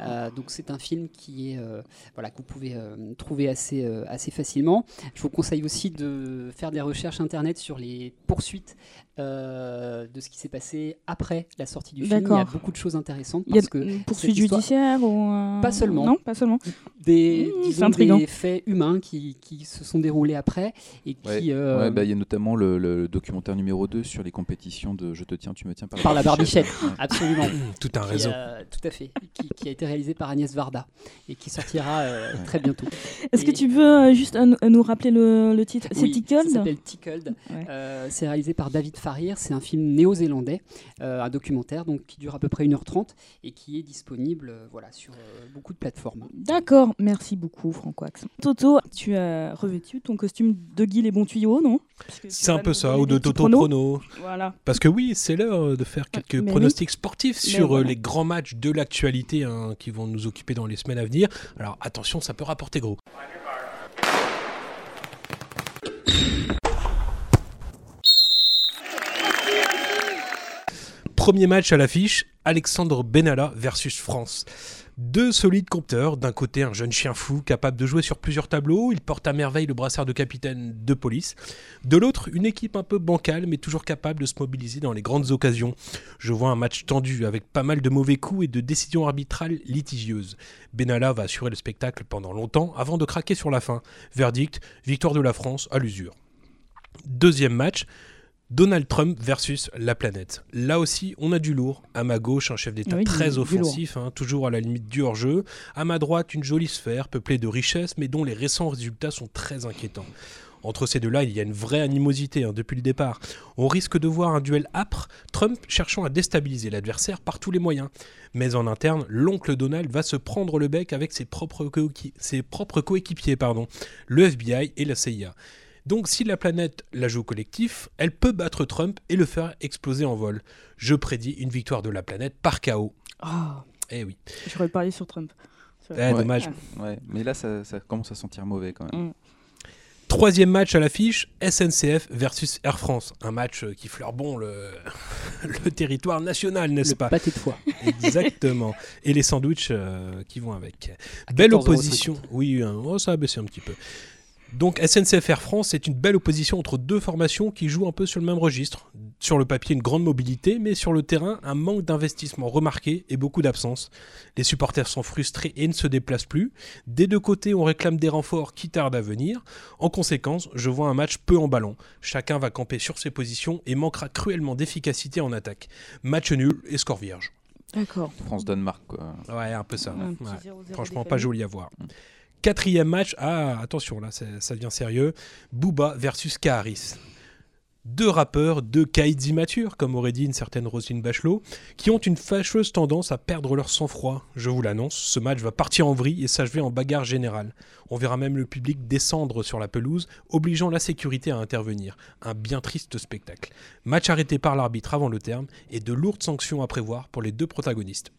Euh, donc c'est un film qui est euh, voilà que vous pouvez euh, trouver assez euh, assez facilement. Je vous conseille aussi de faire des recherches internet sur les poursuites euh, de ce qui s'est passé après la sortie du film. Il y a beaucoup de choses intéressantes Il y a parce que une poursuite cette histoire- judiciaire ou euh, Pas seulement. Non, pas seulement. des, Mmh, disons, des faits humains qui, qui se sont déroulés après et qui Ouais, euh, Ouais, bah, il y a notamment le, le documentaire numéro 2 sur les compétitions de Je te tiens, tu me tiens par la par la barbichette. Absolument. Tout un Qui, réseau. euh, tout à fait. Qui, qui a été réalisé par Agnès Varda et qui sortira euh, très bientôt. Est-ce que tu veux euh, juste euh, nous rappeler le, le titre? C'est Oui, Tickled? Ça s'appelle Tickled. Ouais. Euh, c'est réalisé par David Farir. C'est un film néo-zélandais, euh, un documentaire donc qui dure à peu près 1h30 et qui est disponible euh, voilà, sur euh, beaucoup de plateformes. D'accord, merci beaucoup Francoax. Toto, tu as revêtu ton costume de Guy les bons tuyaux, non C'est un peu ça, ou de Toto Prono. Voilà. Parce que oui, c'est l'heure euh, de faire quelques pronostics sportifs sur euh, les grands matchs de l'actualité hein, qui vont nous occuper dans les semaines à venir. Alors attention, ça peut rapporter gros. Premier match à l'affiche, Alexandre Benalla versus France. Deux solides compteurs, d'un côté un jeune chien fou capable de jouer sur plusieurs tableaux, il porte à merveille le brassard de capitaine de police. De l'autre, une équipe un peu bancale mais toujours capable de se mobiliser dans les grandes occasions. Je vois un match tendu avec pas mal de mauvais coups et de décisions arbitrales litigieuses. Benalla va assurer le spectacle pendant longtemps avant de craquer sur la fin. Verdict, victoire de la France à l'usure. Deuxième match, Donald Trump versus la planète. Là aussi, on a du lourd. À ma gauche, un chef d'État Oui, très offensif, hein, toujours à la limite du hors-jeu. À ma droite, une jolie sphère peuplée de richesses, mais dont les récents résultats sont très inquiétants. Entre ces deux-là, il y a une vraie animosité hein, depuis le départ. On risque de voir un duel âpre, Trump cherchant à déstabiliser l'adversaire par tous les moyens. Mais en interne, l'oncle Donald va se prendre le bec avec ses propres, coéqui- ses propres coéquipiers, pardon, le FBI et la CIA. Donc si la planète la joue au collectif, elle peut battre Trump et le faire exploser en vol. Je prédis une victoire de la planète par chaos. Ah, Eh oui. J'aurais parié sur Trump. Eh. Ouais. dommage. Ouais, mais là, ça, ça commence à sentir mauvais quand même. Troisième match à l'affiche, SNCF versus Air France. Un match euh, qui fleure bon le, le territoire national, n'est-ce pas pâté de foie. Exactement. Et les sandwichs euh, qui vont avec. À Belle 14,50. opposition. Oui, hein, oh, ça a baissé un petit peu. Donc SNCF Air France, c'est une belle opposition entre deux formations qui jouent un peu sur le même registre. Sur le papier, une grande mobilité, mais sur le terrain, un manque d'investissement remarqué et beaucoup d'absence. Les supporters sont frustrés et ne se déplacent plus. Des deux côtés, on réclame des renforts qui tardent à venir. En conséquence, je vois un match peu en ballon. Chacun va camper sur ses positions et manquera cruellement d'efficacité en attaque. Match nul et score vierge. D'accord. France-Danemark, quoi. Ouais, un peu ça. Un petit Ouais. 0-0 Franchement, pas joli à voir. Quatrième match, ah attention là, ça devient sérieux. Booba versus Kaharis. Deux rappeurs, deux caïds immatures, comme aurait dit une certaine Roselyne Bachelot, qui ont une fâcheuse tendance à perdre leur sang-froid. Je vous l'annonce, ce match va partir en vrille et s'achever en bagarre générale. On verra même le public descendre sur la pelouse, obligeant la sécurité à intervenir. Un bien triste spectacle. Match arrêté par l'arbitre avant le terme et de lourdes sanctions à prévoir pour les deux protagonistes.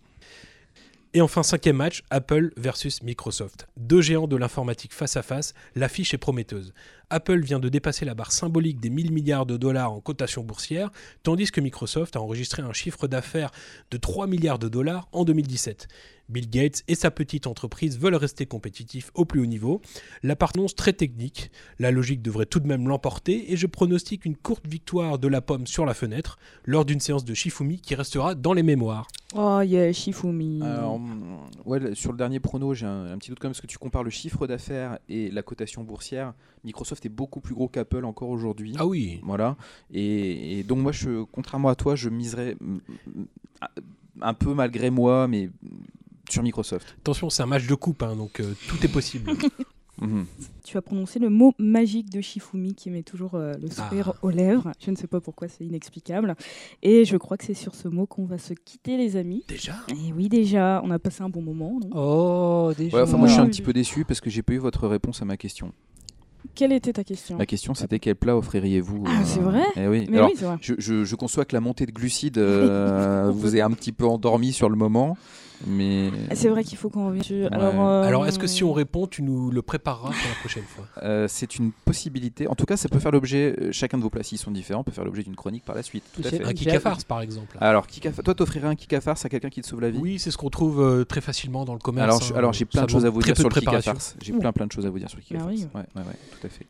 Et enfin, cinquième match, Apple versus Microsoft. Deux géants de l'informatique face à face, l'affiche est prometteuse. Apple vient de dépasser la barre symbolique des 1000 milliards de dollars en cotation boursière, tandis que Microsoft a enregistré un chiffre d'affaires de 3 milliards de dollars en 2017. Bill Gates et sa petite entreprise veulent rester compétitifs au plus haut niveau. La part annonce très technique, la logique devrait tout de même l'emporter et je pronostique une courte victoire de la pomme sur la fenêtre lors d'une séance de Shifumi qui restera dans les mémoires. Oh yeah, Shifumi. Alors, ouais, sur le dernier prono, j'ai un, un petit doute quand même, parce que tu compares le chiffre d'affaires et la cotation boursière. Microsoft est beaucoup plus gros qu'Apple encore aujourd'hui. Ah oui, Voilà. Et, et donc, moi, je, contrairement à toi, je miserais un peu malgré moi, mais sur Microsoft. Attention, c'est un match de coupe, hein, donc euh, tout est possible. Mhm. Tu as prononcé le mot magique de Shifumi qui met toujours euh, le sourire Ah. aux lèvres. Je ne sais pas pourquoi, c'est inexplicable. Et je crois que c'est sur ce mot qu'on va se quitter, les amis. Déjà? Et oui, déjà, on a passé un bon moment. non? Oh, déjà. Ouais, enfin, moi, je suis un petit peu déçu parce que j'ai pas eu votre réponse à ma question. Quelle était ta question? Ma question, c'était quel plat offririez-vous Ah, c'est vrai? Eh oui. Mais Alors, oui, c'est vrai. je, je- je conçois que la montée de glucides euh, vous est un petit peu endormi sur le moment, mais Ah, C'est vrai qu'il faut qu'on revienne. dessus. Alors, euh, est-ce que si on répond, tu nous le prépareras pour la prochaine fois? Euh, c'est une possibilité. En tout cas, ça peut faire l'objet. euh, Chacun de vos plats, s'ils sont différents, peut faire l'objet d'une chronique par la suite. Tout à fait. Un kikafars, par exemple. Alors, kika- toi, t'offrirais un kikafars à quelqu'un qui te sauve la vie? Oui, c'est ce qu'on trouve euh, très facilement dans le commerce. Alors, hein. alors j'ai plein de choses à vous dire sur le kikafars. J'ai plein plein de choses à vous dire sur le kikafars. oui. Ouais, ouais, ouais, tout à fait.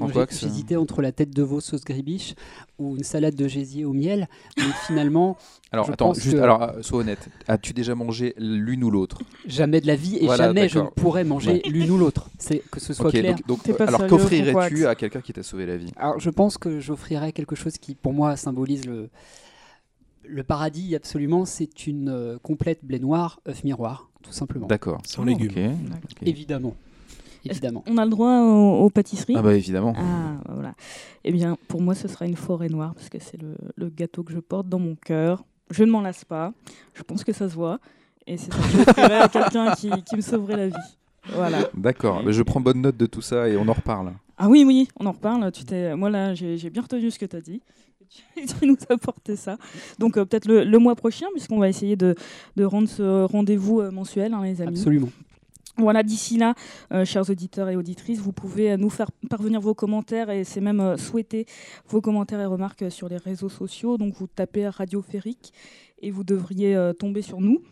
En quoi J'hésitais entre la tête de veau sauce gribiche ou une salade de gésier au miel, mais finalement, Alors, Je attends, pense juste, que- alors, euh, sois honnête. As-tu déjà mangé l'une ou l'autre? Jamais de la vie et Voilà, jamais je ne pourrais manger l'une ou l'autre. C'est que ce soit Ok, clair. donc, pas alors qu'offrirais-tu à quelqu'un qui t'a sauvé la vie? Alors, je pense que j'offrirais quelque chose qui, pour moi, symbolise le, le paradis absolument. C'est une euh, complète blé noir, œuf miroir, tout simplement. D'accord. Sans Oh, légumes. Évidemment. Évidemment. On a le droit aux, aux pâtisseries Ah bah évidemment. Ah, bah voilà. Eh bien, pour moi, ce sera une forêt noire parce que c'est le, le gâteau que je porte dans mon cœur. Je ne m'en lasse pas. Je pense que ça se voit. Et c'est ça que j'offrirais à quelqu'un qui, qui me sauverait la vie. Voilà. D'accord. Mais je prends bonne note de tout ça et on en reparle. Ah oui, oui, on en reparle. Tu t'es... Moi, là, j'ai, j'ai bien retenu ce que tu as dit. Tu tu nous as apporté ça. Donc, euh, peut-être le, le mois prochain, puisqu'on va essayer de, de rendre ce rendez-vous euh, mensuel, hein, les amis. Absolument. Voilà, d'ici là, euh, chers auditeurs et auditrices, vous pouvez nous faire parvenir vos commentaires et c'est même euh, souhaiter vos commentaires et remarques sur les réseaux sociaux. Donc vous tapez Radio Férique et vous devriez euh, tomber sur nous.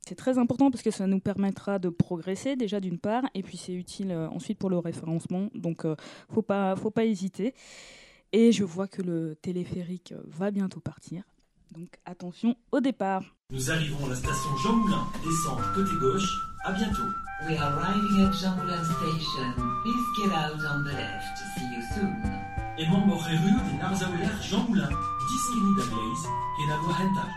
C'est très important parce que ça nous permettra de progresser déjà d'une part et puis c'est utile euh, ensuite pour le référencement. Donc euh, faut pas faut pas hésiter. Et je vois que le téléphérique va bientôt partir. Donc attention au départ. Nous arrivons à la station Jean Moulin, descente côté gauche. À bientôt. We are arriving at Jean Moulin Station. Please get out on the left. See you soon. Hemos morreru de Narzauler Jean Moulin, 10 minutes à Blaise, et Navo Hentai.